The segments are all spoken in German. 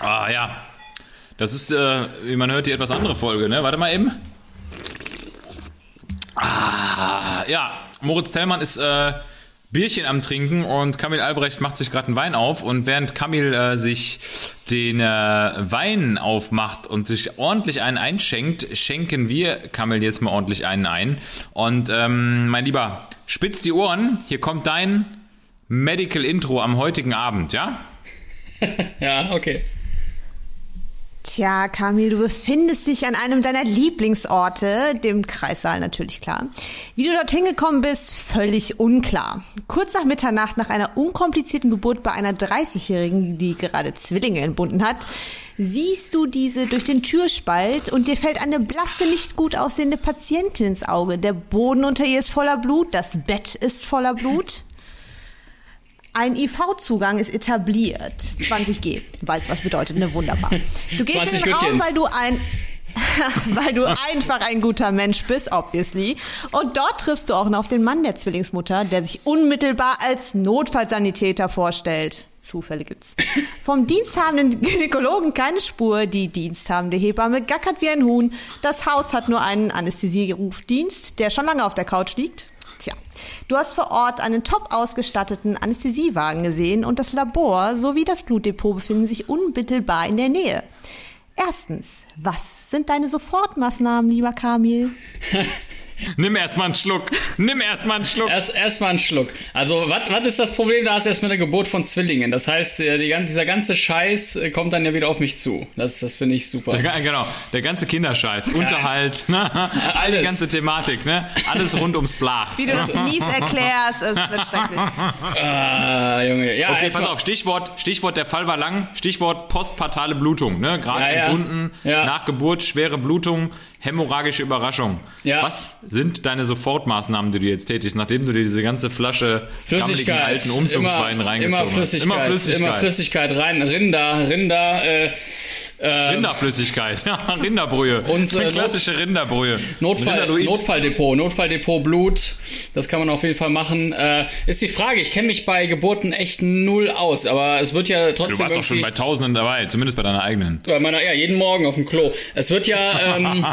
Ah ja. Das ist, äh, wie man hört, die etwas andere Folge, ne? Warte mal eben. Ah, ja. Moritz Tellmann ist äh, Bierchen am Trinken und Kamil Albrecht macht sich gerade einen Wein auf und während Kamil äh, sich den äh, Wein aufmacht und sich ordentlich einen einschenkt, schenken wir Kamil jetzt mal ordentlich einen ein. Und ähm, mein Lieber, spitz die Ohren, hier kommt dein Medical Intro am heutigen Abend, ja? Ja, okay. Tja, Kamil, du befindest dich an einem deiner Lieblingsorte, dem Kreissaal natürlich klar. Wie du dorthin gekommen bist, völlig unklar. Kurz nach Mitternacht, nach einer unkomplizierten Geburt bei einer 30-Jährigen, die gerade Zwillinge entbunden hat, siehst du diese durch den Türspalt und dir fällt eine blasse, nicht gut aussehende Patientin ins Auge. Der Boden unter ihr ist voller Blut, das Bett ist voller Blut. Ein IV-Zugang ist etabliert. 20G. Weiß, was bedeutet, ne? Wunderbar. Du gehst in 20 den Raum, weil du ein, weil du einfach ein guter Mensch bist, obviously. Und dort triffst du auch noch auf den Mann der Zwillingsmutter, der sich unmittelbar als Notfallsanitäter vorstellt. Zufälle gibt's. Vom diensthabenden Gynäkologen keine Spur. Die diensthabende Hebamme gackert wie ein Huhn. Das Haus hat nur einen Anästhesierufdienst, der schon lange auf der Couch liegt. Tja, du hast vor Ort einen top ausgestatteten Anästhesiewagen gesehen und das Labor sowie das Blutdepot befinden sich unmittelbar in der Nähe. Erstens, was sind deine Sofortmaßnahmen, lieber Kamil? Nimm erstmal einen Schluck. Nimm erstmal einen Schluck. Erst erstmal einen Schluck. Also, was ist das Problem? Da ist erstmal eine Geburt von Zwillingen. Das heißt, der, die, dieser ganze Scheiß äh, kommt dann ja wieder auf mich zu. Das, das finde ich super. Der, genau, der ganze Kinderscheiß, Unterhalt, ne? all die ganze Thematik, ne? Alles rund ums Blach. Wie du das mies erklärst, es wird schrecklich. Ah, Junge. Ja, Okay, pass auf, Stichwort, Stichwort, der Fall war lang, Stichwort postpartale Blutung, ne? Gerade Ja, ja. entbunden, Ja. nach Geburt, schwere Blutung, hämorrhagische Überraschung. Ja. Was sind deine Sofortmaßnahmen, die du jetzt tätigst, nachdem du dir diese ganze Flasche gammeligen Flüssigkeit, alten Umzugswein immer, reingezogen immer hast? Flüssigkeit, Immer Flüssigkeit. immer Flüssigkeit rein, Rinder, Rinder, äh, äh, Rinderflüssigkeit, ja, Rinderbrühe. Und, äh, klassische Rinderbrühe. Notfall. Notfalldepot, Notfalldepot Blut, das kann man auf jeden Fall machen. Äh, ist die Frage, ich kenne mich bei Geburten echt null aus, aber es wird ja trotzdem Du warst doch schon bei Tausenden dabei, zumindest bei deiner eigenen. Bei meiner, ja, jeden Morgen auf dem Klo. Es wird ja ähm,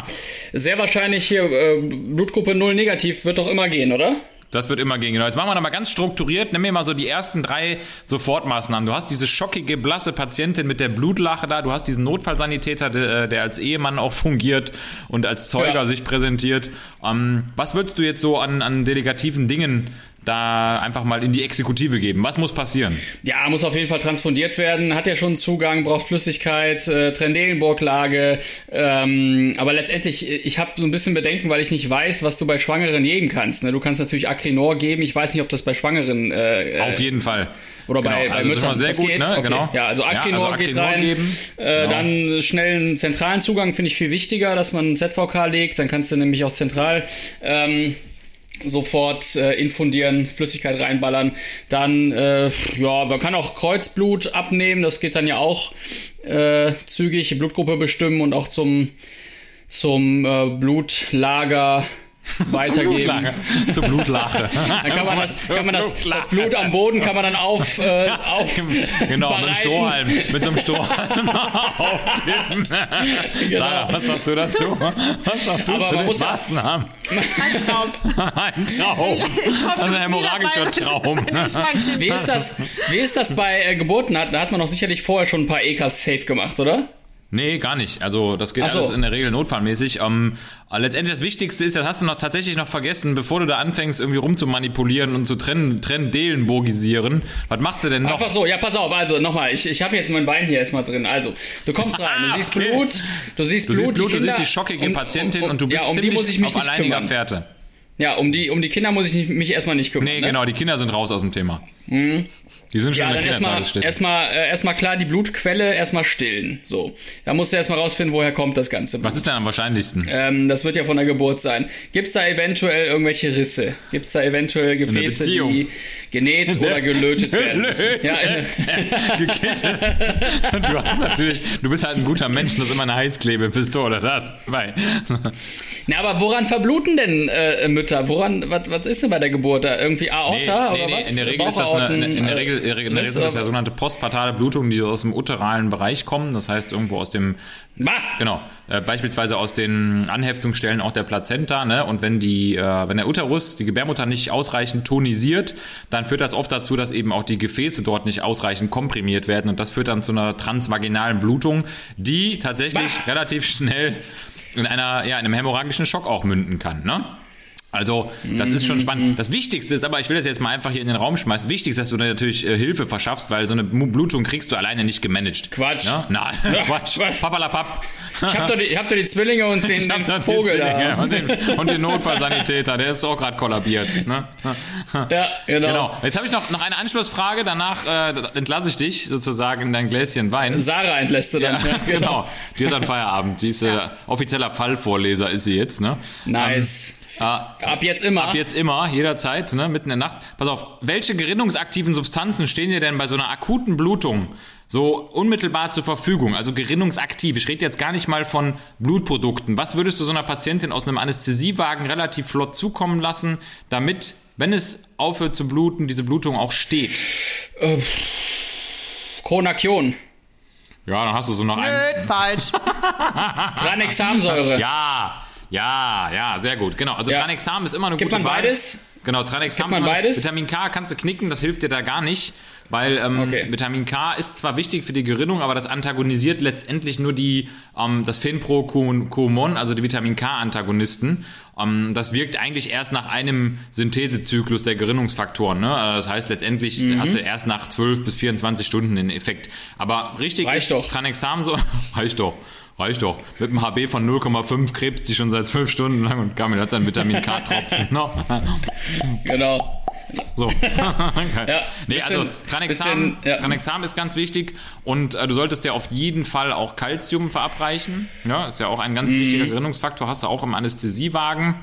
sehr wahrscheinlich hier äh, Blutgruppe 0 negativ, wird doch immer gehen, oder? Das wird immer gehen. Genau. Jetzt machen wir noch mal ganz strukturiert. Nimm mir mal so die ersten drei Sofortmaßnahmen. Du hast diese schockige, blasse Patientin mit der Blutlache da. Du hast diesen Notfallsanitäter, der, der als Ehemann auch fungiert und als Zeuger Ja. sich präsentiert. Ähm, was würdest du jetzt so an, an delegativen Dingen da einfach mal in die Exekutive geben? Was muss passieren? Ja, muss auf jeden Fall transfundiert werden, hat ja schon Zugang, braucht Flüssigkeit, äh, Trendelenburglage. Ähm, aber letztendlich, ich habe so ein bisschen Bedenken, weil ich nicht weiß, was du bei Schwangeren geben kannst. Ne? Du kannst natürlich Acrinor geben, ich weiß nicht, ob das bei Schwangeren äh, Auf jeden Fall. Oder bei, Genau, bei also das ist Müttern. sehr das gut, geht? ne? Okay. Genau. Ja, also Ja, Acrinor, also geht Acrinor rein. geben. Äh, Genau. Dann schnell einen zentralen Zugang finde ich viel wichtiger, dass man einen ZVK legt. Dann kannst du nämlich auch zentral ähm, sofort äh, infundieren, Flüssigkeit reinballern. Dann, äh, ja, man kann auch Kreuzblut abnehmen. Das geht dann ja auch äh, zügig, Blutgruppe bestimmen und auch zum, zum äh, Blutlager weitergeben. Blutlache. Zur Blutlache. Dann kann man, das, kann man das, das Blut am Boden kann man dann auf, äh, auf Genau, mit einem bereiten. Strohhalm. Mit so einem Strohhalm auftippen. Sarah, was sagst du dazu? Was sagst du Aber zu man den muss Maßnahmen? Ein Traum. Ein Traum. Ich hoffe, ein hämorrhagischer. Traum. Wie ist das, wie ist das bei äh, Geburten? Da da hat man doch sicherlich vorher schon ein paar EKs safe gemacht, oder? Nee, gar nicht. Also das geht so. alles in der Regel notfallmäßig. Ähm, aber letztendlich das Wichtigste ist, das hast du noch tatsächlich noch vergessen, bevor du da anfängst, irgendwie rumzumanipulieren und zu trennen, Trendelenburgisieren. Was machst du denn noch? Einfach so, ja, pass auf, also nochmal, ich, ich habe jetzt mein Bein hier erstmal drin. Also, du kommst rein, du Ah, siehst okay. Blut, du siehst Du Blut, siehst Blut, die du siehst die schockige um- Patientin um- und du bist ja, um die ziemlich muss ich mich auf alleiniger kümmern. Fährte. Ja, um die, um die Kinder muss ich mich erstmal nicht kümmern. Nee, ne? genau, die Kinder sind raus aus dem Thema. Die sind schon Ja, in dann der erstmal erstmal äh, erstmal klar die Blutquelle erstmal stillen. So. Da musst du erstmal rausfinden, woher kommt das Ganze. Was ist denn am wahrscheinlichsten? Ähm, das wird ja von der Geburt sein. Gibt es da eventuell irgendwelche Risse? Gibt es da eventuell Gefäße, die genäht oder gelötet werden müssen? Ja, du hast natürlich, du bist halt ein guter Mensch, das ist immer eine Heißklebepistole, das. Weil, na, aber woran verbluten denn äh, Mütter? Woran, was, was ist denn bei der Geburt da? Irgendwie Aorta Nee, nee, oder nee, was? in der Regel ist das eine, in, in der Bauchaorten, Regel, in der Regel ist das ja sogenannte postpartale Blutungen, die aus dem uteralen Bereich kommen, das heißt irgendwo aus dem Bah! Genau, äh, beispielsweise aus den Anheftungsstellen auch der Plazenta, ne? Und wenn die, äh, wenn der Uterus, die Gebärmutter nicht ausreichend tonisiert, dann führt das oft dazu, dass eben auch die Gefäße dort nicht ausreichend komprimiert werden und das führt dann zu einer transvaginalen Blutung, die tatsächlich Bah! relativ schnell in einer, ja, in einem hämorrhagischen Schock auch münden kann, ne? Also, das ist schon spannend. Das Wichtigste ist, aber ich will das jetzt mal einfach hier in den Raum schmeißen. Wichtig ist, dass du natürlich äh, Hilfe verschaffst, weil so eine Blutung kriegst du alleine nicht gemanagt. Quatsch. Ne? Na, Quatsch. was? Papalapap. Ich hab doch die, ich hab doch die Zwillinge und den, den Vogel da. Und den, und den Notfallsanitäter, der ist auch gerade kollabiert. Ne? Ja, genau. Genau. Jetzt habe ich noch, noch eine Anschlussfrage, danach äh, entlasse ich dich sozusagen in dein Gläschen Wein. Sarah entlässt du dann. Ja, genau. Die hat dann Feierabend. Die ist äh, offizieller Fallvorleser ist sie jetzt, ne? Nice. Äh, Ab jetzt immer. Ab jetzt immer, jederzeit, ne, mitten in der Nacht. Pass auf, welche gerinnungsaktiven Substanzen stehen dir denn bei so einer akuten Blutung so unmittelbar zur Verfügung? Also gerinnungsaktiv. Ich rede jetzt gar nicht mal von Blutprodukten. Was würdest du so einer Patientin aus einem Anästhesiewagen relativ flott zukommen lassen, damit, wenn es aufhört zu bluten, diese Blutung auch steht? Chronakion. Ja, dann hast du so noch einen. Nö, falsch. Tranexamsäure. Ja, ja, ja, sehr gut. Genau. Also Ja. Tranexam ist immer eine Gibt gute man Wahl. beides? Genau, Tranexam Gibt man beides? Vitamin K kannst du knicken, das hilft dir da gar nicht, weil ähm, Okay. Vitamin K ist zwar wichtig für die Gerinnung, aber das antagonisiert letztendlich nur die ähm, das Phenprochomon, also die Vitamin K Antagonisten. Ähm, das wirkt eigentlich erst nach einem Synthesezyklus der Gerinnungsfaktoren. Ne? Also Das heißt letztendlich Mhm. hast du erst nach 12 bis 24 Stunden den Effekt. Aber richtig Reicht ist doch. Tranexam so reicht doch. Reicht doch. Mit einem HB von 0,5 krebst die schon seit zwölf Stunden lang und Kamil hat seinen Vitamin K-Tropfen. No. Genau. So. Ja, nee, bisschen- also Tranexam, bisschen, ja. Tranexam ist ganz wichtig und äh, du solltest dir auf jeden Fall auch Calcium verabreichen. Ja, ist ja auch ein ganz Mhm. wichtiger Gerinnungsfaktor, hast du auch im Anästhesiewagen.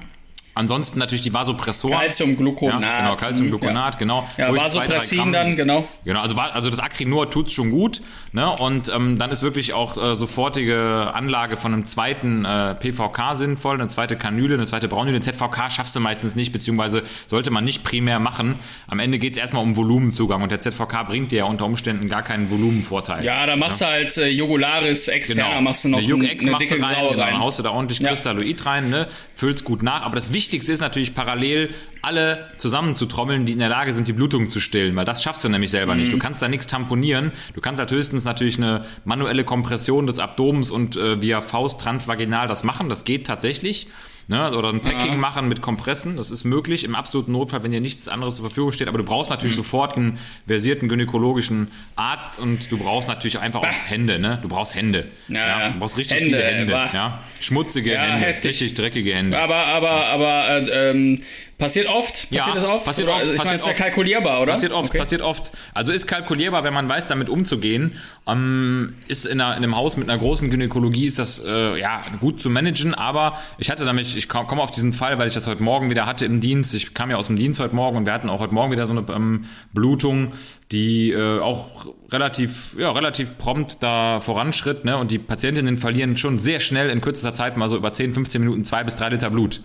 Ansonsten natürlich die Vasopressoren. Calciumgluconat. Ja, genau, Calciumgluconat, genau. Ja, zwei, drei Vasopressin dann, genau. Genau, also, also das Acrinor tut's schon gut, ne? Und ähm, dann ist wirklich auch äh, sofortige Anlage von einem zweiten äh, PVK sinnvoll, eine zweite Kanüle, eine zweite Braunüle. Den ZVK schaffst du meistens nicht, beziehungsweise sollte man nicht primär machen. Am Ende geht's erstmal um Volumenzugang und der ZVK bringt dir ja unter Umständen gar keinen Volumenvorteil. Ja, da machst du halt äh, Jugularis externer, machst du noch eine Juck ein- X eine machst du dicke rein, graue genau, rein. dann haust du da ordentlich Ja. Kristalloid rein, ne? füllst gut nach. Aber das Wichtigste ist natürlich parallel alle zusammenzutrommeln, die in der Lage sind, die Blutung zu stillen, weil das schaffst du nämlich selber Mhm. nicht. Du kannst da nichts tamponieren. Du kannst halt höchstens natürlich eine manuelle Kompression des Abdomens und äh, via Faust transvaginal das machen. Das geht tatsächlich. Ne, oder ein Packing machen mit Kompressen, das ist möglich im absoluten Notfall, wenn dir nichts anderes zur Verfügung steht. Aber du brauchst Mhm. natürlich sofort einen versierten gynäkologischen Arzt und du brauchst natürlich einfach auch Hände. Ne? Du brauchst Hände. Ja, ja. Du brauchst richtig Hände, viele Hände. bah. Ja? Schmutzige Ja, Hände, heftig. richtig dreckige Hände. Aber, aber, aber, äh, ähm, passiert oft? Passiert Ja, das oft? passiert oft, Also ich meine, passiert ist ja oft. kalkulierbar, oder? Passiert oft, Okay. passiert oft. Also ist kalkulierbar, wenn man weiß, damit umzugehen. Ähm, ist in, einer, in einem Haus mit einer großen Gynäkologie ist das äh, ja gut zu managen. Aber ich hatte nämlich, ich komme auf diesen Fall, weil ich das heute Morgen wieder hatte im Dienst. Ich kam ja aus dem Dienst heute Morgen und wir hatten auch heute Morgen wieder so eine ähm, Blutung, die äh, auch relativ, ja, relativ prompt da voranschritt. Ne? Und die Patientinnen verlieren schon sehr schnell in kürzester Zeit mal so über 10, 15 Minuten zwei bis drei Liter Blut.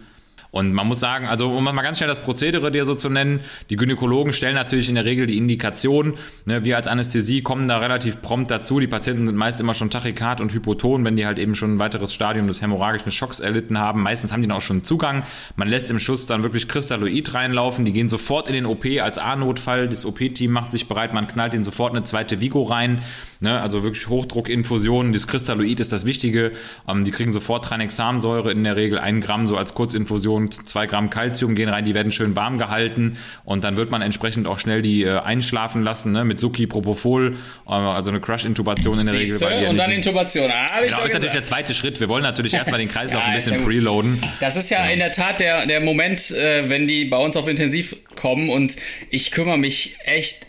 Und man muss sagen, also um mal ganz schnell das Prozedere dir so zu nennen, die Gynäkologen stellen natürlich in der Regel die Indikation. Ne, wir als Anästhesie kommen da relativ prompt dazu. Die Patienten sind meist immer schon Tachykard und Hypoton, wenn die halt eben schon ein weiteres Stadium des hämorrhagischen Schocks erlitten haben. Meistens haben die dann auch schon Zugang. Man lässt im Schuss dann wirklich Kristalloid reinlaufen. Die gehen sofort in den OP als A-Notfall. Das OP-Team macht sich bereit. Man knallt ihnen sofort eine zweite Vigo rein. Ne, also wirklich Hochdruckinfusionen. Das Kristalloid ist das Wichtige. Ähm, die kriegen sofort Tranexamsäure in der Regel ein Gramm so als Kurzinfusion und zwei Gramm Calcium gehen rein, die werden schön warm gehalten und dann wird man entsprechend auch schnell die äh, einschlafen lassen, ne, mit Suki, Propofol, äh, also eine Crush-Intubation in der Siehste? Regel. ja und dann Intubation. Ah, Genau, ist natürlich der gesagt. zweite Schritt. Wir wollen natürlich erstmal den Kreislauf Ja, ein bisschen ja preloaden. Das ist ja in der Tat der, der Moment, äh, wenn die bei uns auf Intensiv kommen und ich kümmere mich echt,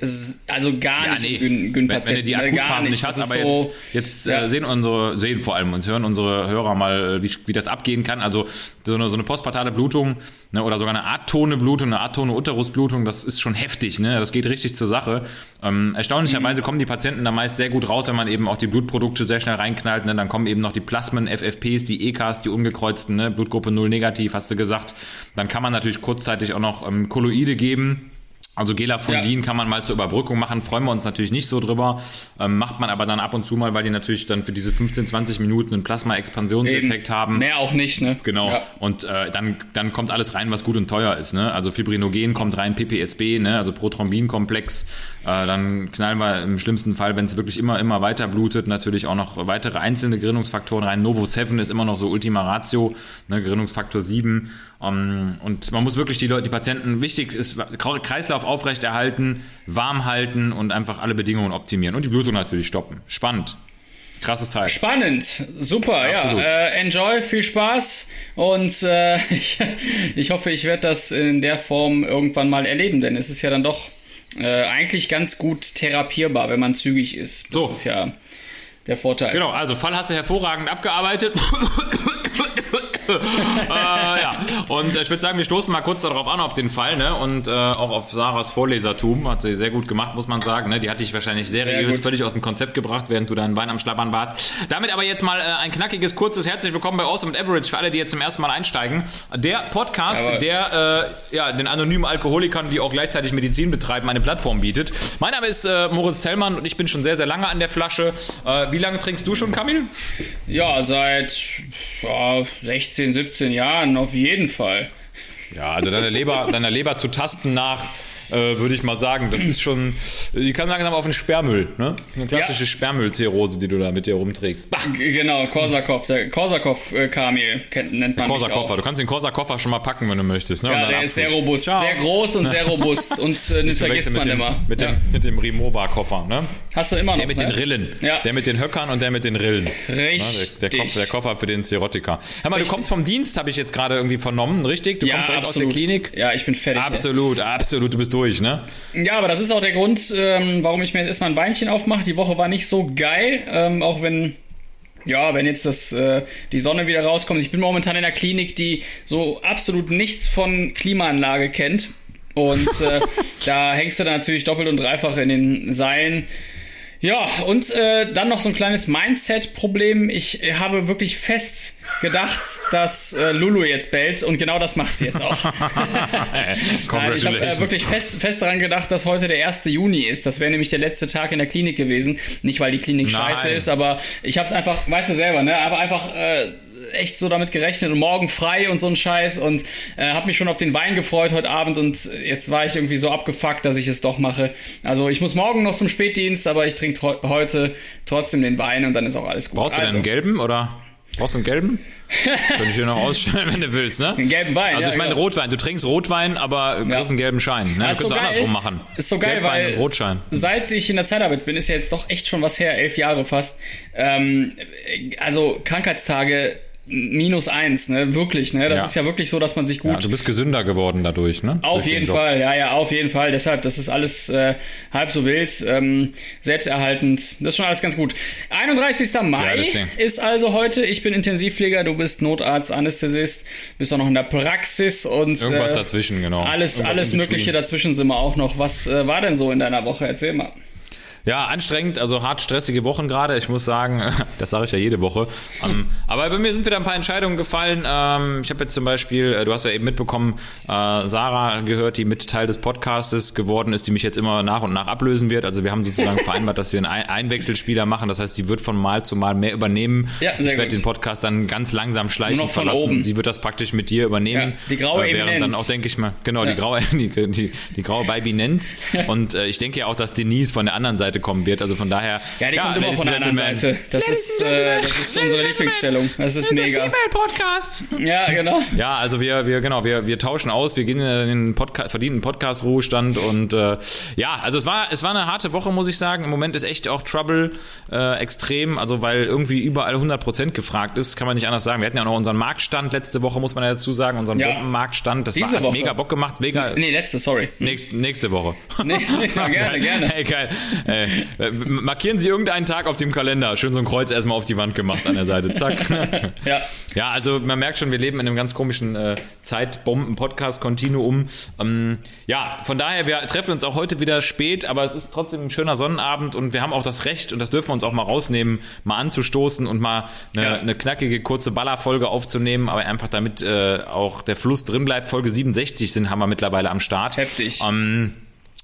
also gar Ja, nicht nee. um Gyn- wenn, wenn du die gar Akutphase nicht hast, aber so, jetzt, jetzt Ja. äh, sehen unsere, sehen vor allem uns, hören unsere Hörer mal, äh, wie, wie das abgehen kann. Also so eine, so eine postpartale Blutung ne, oder sogar eine atone Blutung, eine atone Uterusblutung, das ist schon heftig. Ne? Das geht richtig zur Sache. Ähm, erstaunlicherweise kommen die Patienten da meist sehr gut raus, wenn man eben auch die Blutprodukte sehr schnell reinknallt. Ne? Dann kommen eben noch die Plasmen, FFPs, die EKs, die ungekreuzten, ne? Blutgruppe 0 negativ, hast du gesagt. Dann kann man natürlich kurzzeitig auch noch ähm, Kolloide geben. Also Gelafondin Ja. kann man mal zur Überbrückung machen, freuen wir uns natürlich nicht so drüber. Ähm, macht man aber dann ab und zu mal, weil die natürlich dann für diese 15, 20 Minuten einen Plasma-Expansionseffekt haben. Mehr auch nicht, ne? Genau. Ja. Und äh, dann, dann kommt alles rein, was gut und teuer ist. Ne? Also Fibrinogen kommt rein, PPSB, ne? also Prothrombinkomplex. Äh, dann knallen wir im schlimmsten Fall, wenn es wirklich immer, immer weiter blutet, natürlich auch noch weitere einzelne Gerinnungsfaktoren rein. Novo 7 ist immer noch so Ultima Ratio, ne? Gerinnungsfaktor 7. Ähm, und man muss wirklich die Leute, die Patienten, wichtig ist, Kreislauf aufrechterhalten, warm halten und einfach alle Bedingungen optimieren. Und die Blutung natürlich stoppen. Spannend. Krasses Teil. Spannend, super, Absolut. ja. Äh, enjoy, viel Spaß und äh, ich, ich hoffe, ich werde das in der Form irgendwann mal erleben, denn es ist ja dann doch äh, eigentlich ganz gut therapierbar, wenn man zügig ist. Das So. ist ja der Vorteil. Genau, also Fall hast du hervorragend abgearbeitet. äh, ja, und ich würde sagen, wir stoßen mal kurz darauf an, auf den Fall, ne? Und äh, auch auf Sarahs Vorlesertum. Hat sie sehr gut gemacht, muss man sagen. Ne? Die hat dich wahrscheinlich seriös völlig aus dem Konzept gebracht, während du deinen Wein am Schlabbern warst. Damit aber jetzt mal äh, ein knackiges, kurzes Herzlich willkommen bei Awesome and Average für alle, die jetzt zum ersten Mal einsteigen. Der Podcast, Jawohl. der äh, ja, den anonymen Alkoholikern, die auch gleichzeitig Medizin betreiben, eine Plattform bietet. Mein Name ist äh, Moritz Tellmann und ich bin schon sehr, sehr lange an der Flasche. Äh, wie lange trinkst du schon, Kamil? Ja, seit ja, 16, 17 Jahren auf jeden Fall. Ja, also deiner Leber, deiner Leber zu tasten nach, äh, würde ich mal sagen, das ist schon, die kann langsam auf den Sperrmüll, ne? Eine klassische Ja. Sperrmüllzirrhose, die du da mit dir rumträgst. Bah, Genau, Korsakow, der Korsakow-Kamel kennt- nennt man Korsa-Koffer. Du kannst den Korsa-Koffer schon mal packen, wenn du möchtest. Ne? Ja, der ist sehr robust, Ciao. sehr groß und sehr robust und äh, den vergisst man dem, immer. Mit dem, ja. mit dem Rimowa-Koffer, ne? Hast du immer noch, Der mit ne? den Rillen. Ja. Der mit den Höckern und der mit den Rillen. Richtig. Ne? Der, der, Koffer, der Koffer für den Zerotiker. Hör mal, du Richtig. kommst vom Dienst, habe ich jetzt gerade irgendwie vernommen, richtig? Du ja, kommst direkt absolut. aus der Klinik. Ja, ich bin fertig. Absolut, absolut, du bist durch, ne? Ja, aber das ist auch der Grund, ähm, warum ich mir jetzt erstmal ein Weinchen aufmache. Die Woche war nicht so geil, ähm, auch wenn. Ja, wenn jetzt das, äh, die Sonne wieder rauskommt. Ich bin momentan in einer Klinik, die so absolut nichts von Klimaanlage kennt. Und äh, da hängst du dann natürlich doppelt und dreifach in den Seilen. Ja, und äh, dann noch so ein kleines Mindset-Problem. Ich äh, habe wirklich fest gedacht, dass äh, Lulu jetzt bellt und genau das macht sie jetzt auch. Nein, ich habe äh, wirklich fest, fest daran gedacht, dass heute der 1. Juni ist. Das wäre nämlich der letzte Tag in der Klinik gewesen. Nicht, weil die Klinik Nein. scheiße ist, aber ich habe es einfach, weißt du selber, ne? Aber einfach äh, echt so damit gerechnet und morgen frei und so ein Scheiß und äh, habe mich schon auf den Wein gefreut heute Abend und jetzt war ich irgendwie so abgefuckt, dass ich es doch mache. Also ich muss morgen noch zum Spätdienst, aber ich trinke tro- heute trotzdem den Wein und dann ist auch alles gut. Brauchst du denn also, einen gelben oder? Brauchst du einen gelben? Könnte ich dir noch ausstellen, wenn du willst, ne? einen gelben Wein. Also ja, ich meine genau. Rotwein. Du trinkst Rotwein, aber kriegst Ja. einen gelben Schein. Ne? Das Du so geil. andersrum machen. Ist so geil, Gelbwein weil und Rotschein. seit ich in der Zeitarbeit bin, ist ja jetzt doch echt schon was her, elf Jahre fast. Ähm, also Krankheitstage minus eins, ne? Wirklich, ne? Das Ja. ist ja wirklich so, dass man sich gut Ja, du bist gesünder geworden dadurch, ne? auf Durch den jeden. Fall, ja, ja, auf jeden Fall. Deshalb, das ist alles äh, halb so wild, ähm, selbsterhaltend. Das ist schon alles ganz gut. 31. Mai ist also heute. Ich bin Intensivpfleger, du bist Notarzt, Anästhesist, bist auch noch in der Praxis und Irgendwas äh, dazwischen, genau. alles, Irgendwas alles Mögliche dazwischen sind wir auch noch. Was äh, war denn so in deiner Woche? Erzähl mal. Ja, anstrengend, also hart stressige Wochen gerade. Ich muss sagen, das sage ich ja jede Woche. Ähm, aber bei mir sind wieder ein paar Entscheidungen gefallen. Ähm, ich habe jetzt zum Beispiel, äh, du hast ja eben mitbekommen, äh, Sarah gehört, die mit Teil des Podcastes geworden ist, die mich jetzt immer nach und nach ablösen wird. Also wir haben sozusagen vereinbart, dass wir einen Ein- Einwechselspieler machen. Das heißt, sie wird von Mal zu Mal mehr übernehmen. Ja, sehr ich werde den Podcast dann ganz langsam von verlassen. oben. Sie wird das praktisch mit dir übernehmen. Ja, die graue äh, während dann auch, denke ich mal, genau, Ja. die graue, die, die, die graue Babinenz. Und äh, ich denke ja auch, dass Denise von der anderen Seite Seite kommen wird. Also von daher. Ja, die kommt immer von der and anderen. Seite. Das ist, äh, das ist unsere Lieblingsstellung. Das ist mega. Podcast. Ja, genau. Ja, also wir, wir, genau, wir, wir tauschen aus, wir gehen in den Podcast, verdienten Podcast-Ruhestand und äh, ja, also es war, es war eine harte Woche, muss ich sagen. Im Moment ist echt auch Trouble äh, extrem, also weil irgendwie überall 100% gefragt ist, kann man nicht anders sagen. Wir hatten ja auch noch unseren Marktstand letzte Woche, muss man ja dazu sagen, unseren Ja. Bombenmarktstand. Das Diese war, Woche. mega Bock gemacht, mega. Nee, letzte, sorry. Nächste, nächste Woche. Nee, nächste Woche, gerne, gerne. Hey, geil. Äh, äh, markieren Sie irgendeinen Tag auf dem Kalender. Schön so ein Kreuz erstmal auf die Wand gemacht an der Seite. Zack. Ja. Ja, also man merkt schon, wir leben in einem ganz komischen äh, Zeitbomben-Podcast-Kontinuum. Ähm, ja, von daher, wir treffen uns auch heute wieder spät, aber es ist trotzdem ein schöner Sonnenabend und wir haben auch das Recht, und das dürfen wir uns auch mal rausnehmen, mal anzustoßen und mal eine, Ja. eine knackige, kurze Ballerfolge aufzunehmen, aber einfach damit äh, auch der Fluss drin bleibt. Folge 67 sind, haben wir mittlerweile am Start. Heftig. Ähm,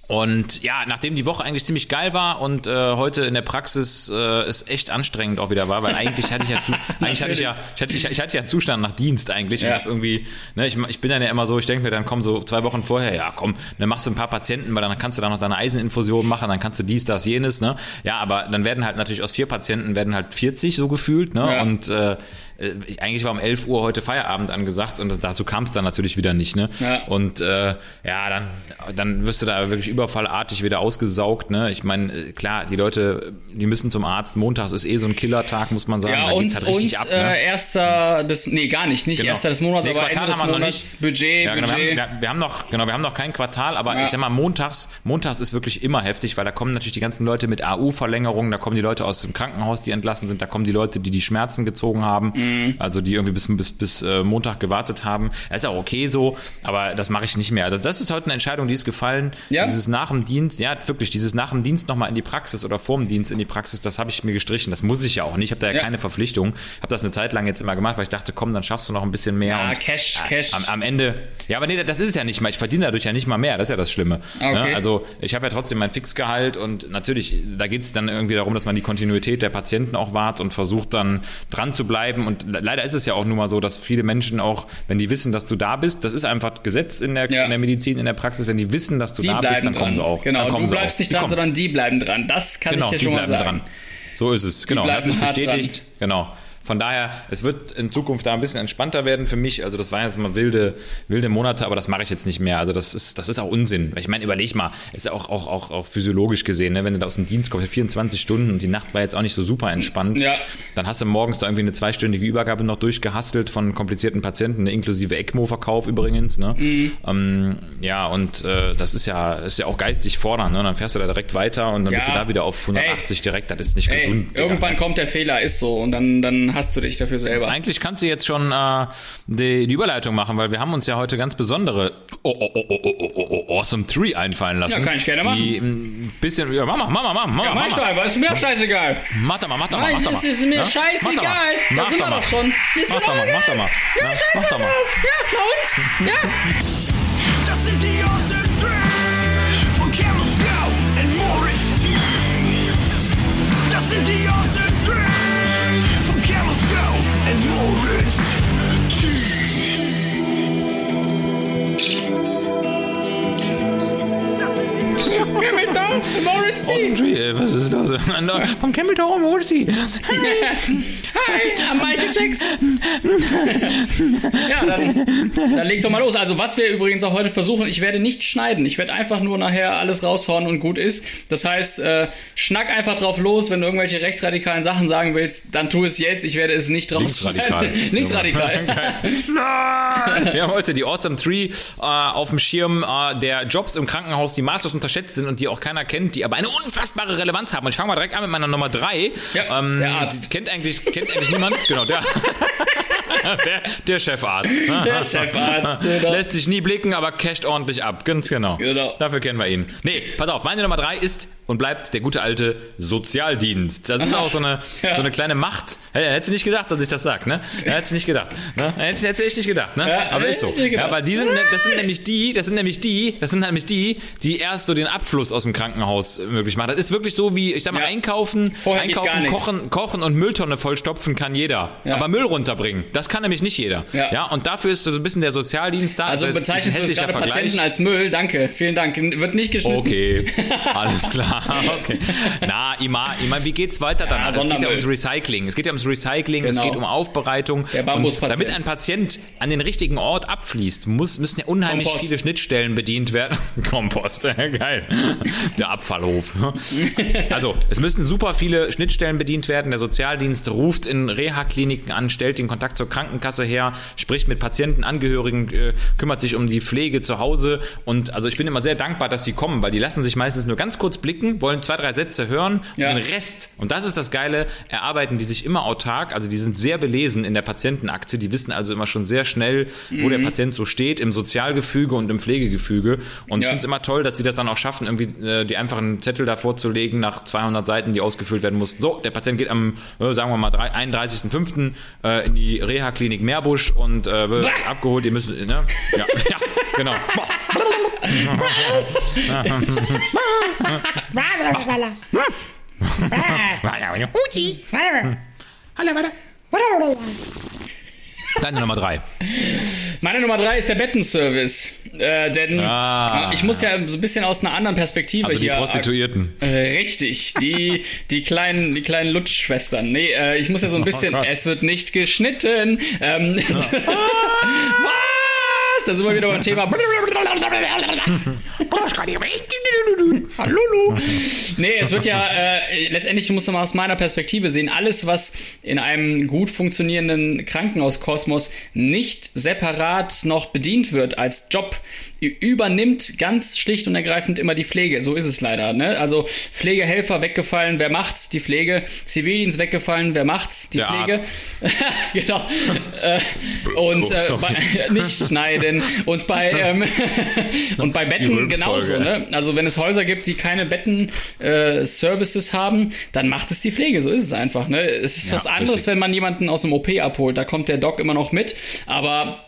und ja, nachdem die Woche eigentlich ziemlich geil war und äh, heute in der Praxis äh, es echt anstrengend auch wieder war, weil eigentlich hatte ich ja zu, eigentlich hatte ich ja ich hatte, ich, ich hatte ja Zustand nach Dienst eigentlich und Ja. hab irgendwie ne, ich, ich bin dann ja immer so, ich denke mir dann komm so zwei Wochen vorher, ja komm, dann machst du ein paar Patienten, weil dann kannst du dann noch deine Eiseninfusion machen, dann kannst du dies, das, jenes, ne? Ja, aber dann werden halt natürlich aus vier Patienten werden halt 40 so gefühlt, ne? Ja. Und äh, äh, eigentlich war um 11 Uhr heute Feierabend angesagt und dazu kam es dann natürlich wieder nicht, ne? Ja. Und äh, ja, dann, dann wirst du da wirklich überfallartig wieder ausgesaugt. Ne? Ich meine, äh, klar, die Leute, die müssen zum Arzt. Montags ist eh so ein Killertag, muss man sagen. Ja, da und, halt richtig und ab. Ne? äh, erster des, nee, gar nicht, nicht Genau. erster des Monats, Nee, aber Quartal Ende des haben wir noch Monats, nicht. Budget, Ja, genau, wir, Budget. haben, wir, wir haben noch, genau, wir haben noch kein Quartal, aber Ja. ich sag mal, montags, montags ist wirklich immer heftig, weil da kommen natürlich die ganzen Leute mit AU-Verlängerungen, da kommen die Leute aus dem Krankenhaus, die entlassen sind, da kommen die Leute, die die Schmerzen gezogen haben, Mhm. Also die irgendwie bis, bis, bis äh, Montag gewartet haben. Das ist auch okay so, aber das mache ich nicht mehr. Also das ist heute eine Entscheidung, die ist gefallen. Ja? Dieses nach dem Dienst, ja, wirklich, dieses nach dem Dienst nochmal in die Praxis oder vor dem Dienst in die Praxis, das habe ich mir gestrichen. Das muss ich ja auch nicht. Ich habe da ja, Ja. keine Verpflichtung. habe das eine Zeit lang jetzt immer gemacht, weil ich dachte, komm, dann schaffst du noch ein bisschen mehr. Ja, und Cash, Cash. Am, am Ende. Ja, aber nee, das ist es ja nicht mal. Ich verdiene dadurch ja nicht mal mehr. Das ist ja das Schlimme. Ah, Okay. Ne? Also ich habe ja trotzdem mein Fixgehalt und natürlich, da geht es dann irgendwie darum, dass man die Kontinuität der Patienten auch wahrt und versucht dann dran zu bleiben. Und le- leider ist es ja auch nun mal so, dass viele Menschen auch, wenn die wissen, dass du da bist, das ist einfach Gesetz in der, Ja. in der Medizin, in der Praxis, wenn die wissen, dass du Die da bist, dann dran. kommen sie auch. Genau, dann kommen du sie bleibst nicht Die dran, kommen. sondern die bleiben dran. Das kann Genau, ich dir die schon mal bleiben sagen. dran. So ist es, genau. bleiben Hat sich hart bestätigt. Genau. Von daher, es wird in Zukunft da ein bisschen entspannter werden für mich. Also das waren jetzt mal wilde, wilde Monate, aber das mache ich jetzt nicht mehr. Also das ist, das ist auch Unsinn. Ich meine, überleg mal, ist ja auch, auch, auch, auch physiologisch gesehen, ne? wenn du da aus dem Dienst kommst, 24 Stunden und die Nacht war jetzt auch nicht so super entspannt. Ja. Dann hast du morgens da irgendwie eine zweistündige Übergabe noch durchgehastelt von komplizierten Patienten, inklusive ECMO-Verkauf übrigens. Ne? Mhm. Ähm, ja, und äh, das ist ja, ist ja auch geistig fordernd. Ne? Dann fährst du da direkt weiter und dann Ja. bist du da wieder auf 180 direkt. Das ist nicht Ey, gesund. Digga. irgendwann kommt der Fehler, ist so. Und dann, dann hast du dich dafür selber. Eigentlich kannst du jetzt schon äh, die, die Überleitung machen, weil wir haben uns ja heute ganz besondere oh, oh, oh, oh, oh, oh, oh, Awesome Tree einfallen lassen. Ja, kann ich gerne machen. Die ein bisschen, ja, mach mal, mach mal, mach mal, Ja, mach ich doch einfach, ist mir auch scheißegal. Mach doch mal, mach doch mal, Nein, mach doch das mal. ist mir Ja? scheißegal. Mach. Da Mach sind wir doch schon. Ist Mach doch mal, mach doch mal. Ja, scheiß mach drauf. Ja, na und? Ja. Das sind die Awesome Camel Down, Moritz T. Awesome Tree, ey, was ist das? Vom Campbell Tower Morty. Hi, I'm Michael Jackson. ja, dann, dann leg doch mal los. Also, was wir übrigens auch heute versuchen, ich werde nicht schneiden. Ich werde einfach nur nachher alles raushauen und gut ist. Das heißt, äh, schnack einfach drauf los. Wenn du irgendwelche rechtsradikalen Sachen sagen willst, dann tu es jetzt. Ich werde es nicht Linksradikal. rausschneiden. Linksradikal. Wir haben heute die Awesome Tree äh, auf dem Schirm äh, der Jobs im Krankenhaus, die maßlos unterschätzt sind und die auch keiner kennt, die aber eine unfassbare Relevanz haben. Und ich fange mal direkt an mit meiner Nummer drei. Ja, der Arzt. die Kennt eigentlich, kennt eigentlich niemand. Genau, der, der, der Chefarzt. Der Chefarzt, genau. Lässt sich nie blicken, aber casht ordentlich ab. Ganz genau. Genau. Dafür kennen wir ihn. Nee, pass auf, meine Nummer drei ist und bleibt der gute alte Sozialdienst. Das ist auch so eine, Ja. so eine kleine Macht. Hättest du nicht gedacht, dass ich das sag, ne? Hättest du nicht gedacht. Ne? Hättest du echt nicht gedacht, ne? Ja, Aber ist so. Ja, weil die sind, ne- das sind nämlich die, das sind nämlich die, das sind nämlich die, die erst so den Abfluss aus dem Krankenhaus möglich machen. Das ist wirklich so wie, ich sag mal, einkaufen, Vorher einkaufen, kochen, kochen und Mülltonne vollstopfen kann jeder. Aber Müll runterbringen, das kann nämlich nicht jeder. Ja. Ja, und dafür ist so ein bisschen der Sozialdienst da. Also jetzt bezeichnest du gerade Patienten als Müll? Danke, vielen Dank. Wird nicht geschnitten. Okay, alles klar. okay. Na, Ima, Ima, wie geht's weiter dann? Ja, also es geht ja ums Recycling. Es geht ja ums Recycling, es Genau. geht um Aufbereitung. Der und damit ein Patient an den richtigen Ort abfließt, muss, müssen ja unheimlich Kompost. viele Schnittstellen bedient werden. Kompost, geil. Der Abfallhof. Also, es müssen super viele Schnittstellen bedient werden. Der Sozialdienst ruft in Reha-Kliniken an, stellt den Kontakt zur Krankenkasse her, spricht mit Patienten, Angehörigen, äh, kümmert sich um die Pflege zu Hause. Und also ich bin immer sehr dankbar, dass die kommen, weil die lassen sich meistens nur ganz kurz blicken, wollen zwei, drei Sätze hören Ja. und den Rest, und das ist das Geile, erarbeiten die sich immer autark. Also die sind sehr belesen in der Patientenakte. Die wissen also immer schon sehr schnell, wo Mhm. der Patient so steht, im Sozialgefüge und im Pflegegefüge. Und ich Ja. finde es immer toll, dass die das dann auch schaffen, irgendwie äh, die einfachen Zettel davor zu legen nach 200 Seiten, die ausgefüllt werden mussten. So, der Patient geht am, äh, sagen wir mal, drei- 31.05. Äh, in die Reha-Klinik Meerbusch und äh, wird abgeholt. Die müssen, ne? Ja, ja genau. Deine Nummer drei. Meine Nummer drei ist der Bettenservice. Äh, denn Ah. ich muss ja so ein bisschen aus einer anderen Perspektive Also die hier. Prostituierten. Äh, richtig, die, die kleinen, die kleinen Lutschschwestern. Nee, äh, ich muss ja so ein bisschen, Gott. es wird nicht geschnitten. Ähm, Was? Da sind wir wieder beim Thema. Hallo. Nee, es wird ja, äh, letztendlich muss man aus meiner Perspektive sehen, alles, was in einem gut funktionierenden Krankenhauskosmos nicht separat noch bedient wird als Job, übernimmt ganz schlicht und ergreifend immer die Pflege. So ist es leider. Ne? Also Pflegehelfer weggefallen, wer macht's? Die Pflege. Zivildienst weggefallen, wer macht's? Die Der Pflege. Genau. äh, und äh, bei, nicht schneiden. Und bei, ähm, und bei Betten genauso. Ne? Also wenn es Häuser gibt, die keine Betten-Services haben, dann macht es die Pflege. So ist es einfach. Ne? Es ist Ja, was anderes, richtig. wenn man jemanden aus dem OP abholt. Da kommt der Doc immer noch mit. Aber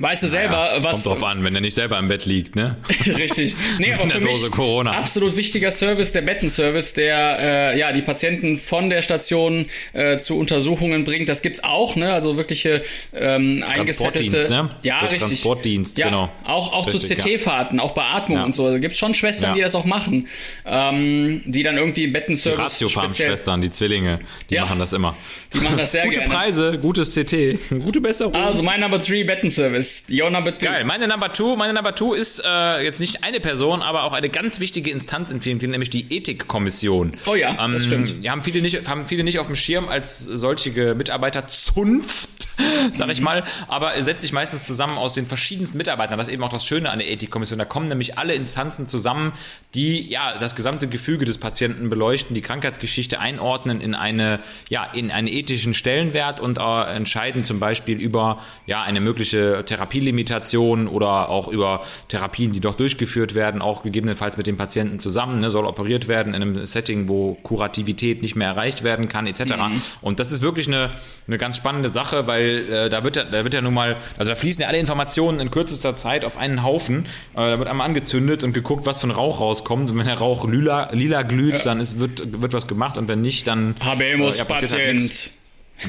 weißt du selber, was. Kommt drauf an, wenn er nicht selber im Bett liegt, ne? Richtig. Nee, aber für mich Corona. absolut wichtiger Service, der Bettenservice, der äh, ja die Patienten von der Station äh, zu Untersuchungen bringt. Das gibt's auch, ne? Also wirkliche ähm. Transportdienst, ne? Ja, So richtig. Transportdienst, ja, genau. Auch, auch Richtig, zu CT-Fahrten, auch Beatmung Ja. und so. Da gibt's schon Schwestern, Ja. die das auch machen, ähm, die dann irgendwie Die Bettenservice speziell. Ratiofarm-Schwestern, die Zwillinge, die machen das immer. Die machen das sehr Gute gerne. Preise, gutes CT, gute Besserung. Also mein Number 3 Bettenservice. Your Number 2. Geil. Meine Number Two, meine Number Two ist äh, jetzt nicht eine Person, aber auch eine ganz wichtige Instanz in vielen Fällen, nämlich die Ethikkommission. Oh ja, das stimmt. Haben viele nicht, haben viele nicht auf dem Schirm als solche Mitarbeiterzunft, sag Mhm. ich mal, aber setzt sich meistens zusammen aus den verschiedensten Mitarbeitern. Das ist eben auch das Schöne an der Ethikkommission. Da kommen nämlich alle Instanzen zusammen, die ja das gesamte Gefüge des Patienten beleuchten, die Krankheitsgeschichte einordnen in eine ja in einen ethischen Stellenwert und äh, entscheiden zum Beispiel über ja eine mögliche Therapielimitation oder auch über Therapien, die doch durchgeführt werden, auch gegebenenfalls mit dem Patienten zusammen, ne, soll operiert werden in einem Setting, wo Kurativität nicht mehr erreicht werden kann, etc. Und das ist wirklich eine, eine ganz spannende Sache, weil äh, da wird ja, da wird ja nun mal, also da fließen ja alle Informationen in kürzester Zeit auf einen Haufen. Äh, da wird einmal angezündet und geguckt, was für ein Rauch rauskommt. Und wenn der Rauch lila, lila glüht, dann ist, wird, wird was gemacht und wenn nicht, dann Habemus äh, ja, passiert halt.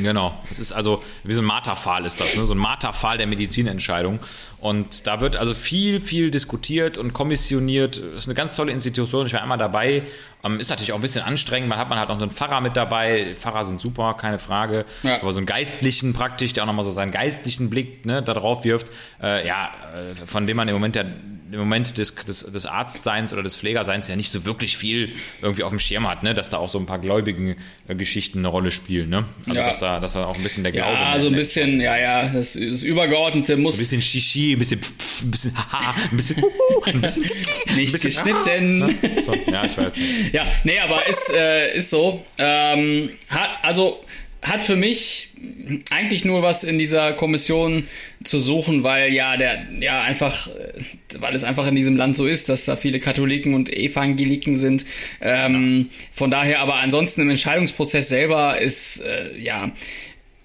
Genau, das ist also wie so ein Marterpfahl ist das, ne? so ein Marterpfahl der Medizinentscheidung. Und da wird also viel, viel diskutiert und kommissioniert. Das ist eine ganz tolle Institution. Ich war einmal dabei. Ähm, ist natürlich auch ein bisschen anstrengend. Man hat man halt noch so einen Pfarrer mit dabei. Pfarrer sind super, keine Frage. Ja. Aber so einen Geistlichen praktisch, der auch nochmal so seinen geistlichen Blick ne, da drauf wirft. Äh, ja, äh, von dem man im Moment ja im Moment des, des, des Arztseins oder des Pflegerseins ja nicht so wirklich viel irgendwie auf dem Schirm hat, ne? dass da auch so ein paar gläubigen äh, Geschichten eine Rolle spielen. Ne? Also Ja. dass, da, dass da auch ein bisschen der Glaube Ja, so ein bisschen, ja, ja, das, das Übergeordnete muss ein bisschen Shishi, ein bisschen Pf, ein bisschen Haha, ein bisschen Huhu, ein bisschen nicht bisschen- geschnitten. so, Ja, ich weiß. nicht. Ja, nee, aber ist, äh, ist so. Ähm, hat, also hat für mich eigentlich nur was in dieser Kommission zu suchen, weil ja der ja einfach, äh, weil es einfach in diesem Land so ist, dass da viele Katholiken und Evangeliken sind. Ähm, Von daher, aber ansonsten im Entscheidungsprozess selber ist äh, ja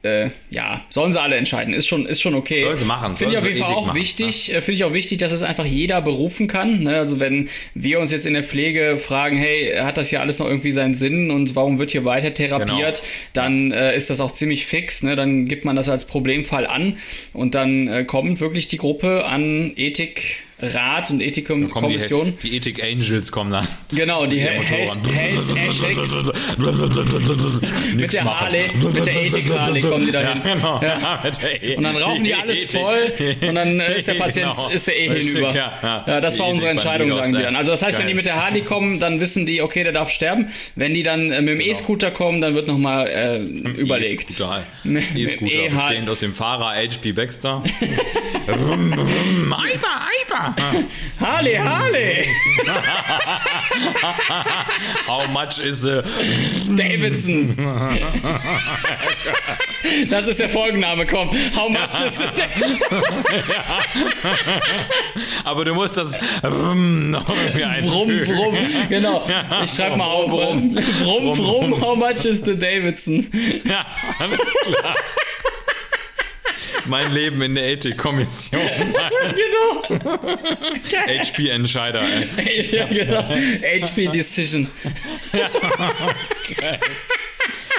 äh, ja, sollen sie alle entscheiden. Ist schon, ist schon okay. Sollen sie machen, Finde ich auf jeden Fall auch machen, wichtig. äh, Finde ich auch wichtig, dass es einfach jeder berufen kann. Ne? Also wenn wir uns jetzt in der Pflege fragen, hey, hat das hier alles noch irgendwie seinen Sinn und warum wird hier weiter therapiert, Genau. dann äh, ist das auch ziemlich fix. Ne? Dann gibt man das als Problemfall an und dann äh, kommt wirklich die Gruppe an Ethik Ethikrat und Kommen die, Ethikkommission. die Ethik Angels kommen dann. Genau, die Hel- Hells, Essex mit der Harley, mit der Ethik-Harley kommen die da hin. genau. Ja. Der E- Und dann rauchen die alles Ethik. voll und dann äh, ist der Patient Genau. ist der eh hinüber. ja, ja. Ja, das Die war unsere Ethik Entscheidung, sagen die ja. dann. Also das heißt, wenn Geil. die mit der Harley kommen, dann wissen die, okay, der darf sterben. Wenn die dann mit dem E-Scooter kommen, dann wird nochmal äh, überlegt. E-Scooter, E-Harley. bestehend aus dem Fahrer HP Baxter. Eiber, Eiber. Harley, Harley! How much is a... Davidson. Das ist der Folgenname, komm. How much is it? Aber du musst das Rum noch irgendwie Brumm, einfügen. brumm. Genau. Ich schreib mal auf. Brumm, Brumm, brumm. How much is the Davidson? Ja, alles klar. Mein Leben in der Ethikkommission. Genau. HP-Entscheider. ey. Ja, genau. HP Decision.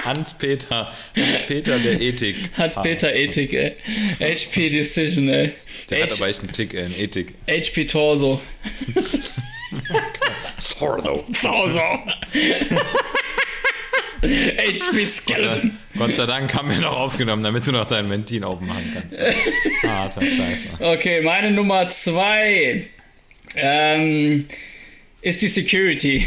Hans-Peter. Hans-Peter der Ethik. Hans-Peter Ethik, ey. HP Decision, ey. Der hat H- aber echt einen Tick, ey, in Ethik. HP Torso. Torso. HP Skeleton. Gott sei Dank haben wir noch aufgenommen, damit du noch deinen Ventin aufmachen kannst. Harter Scheiße. Okay, meine Nummer zwei ähm, ist die Security.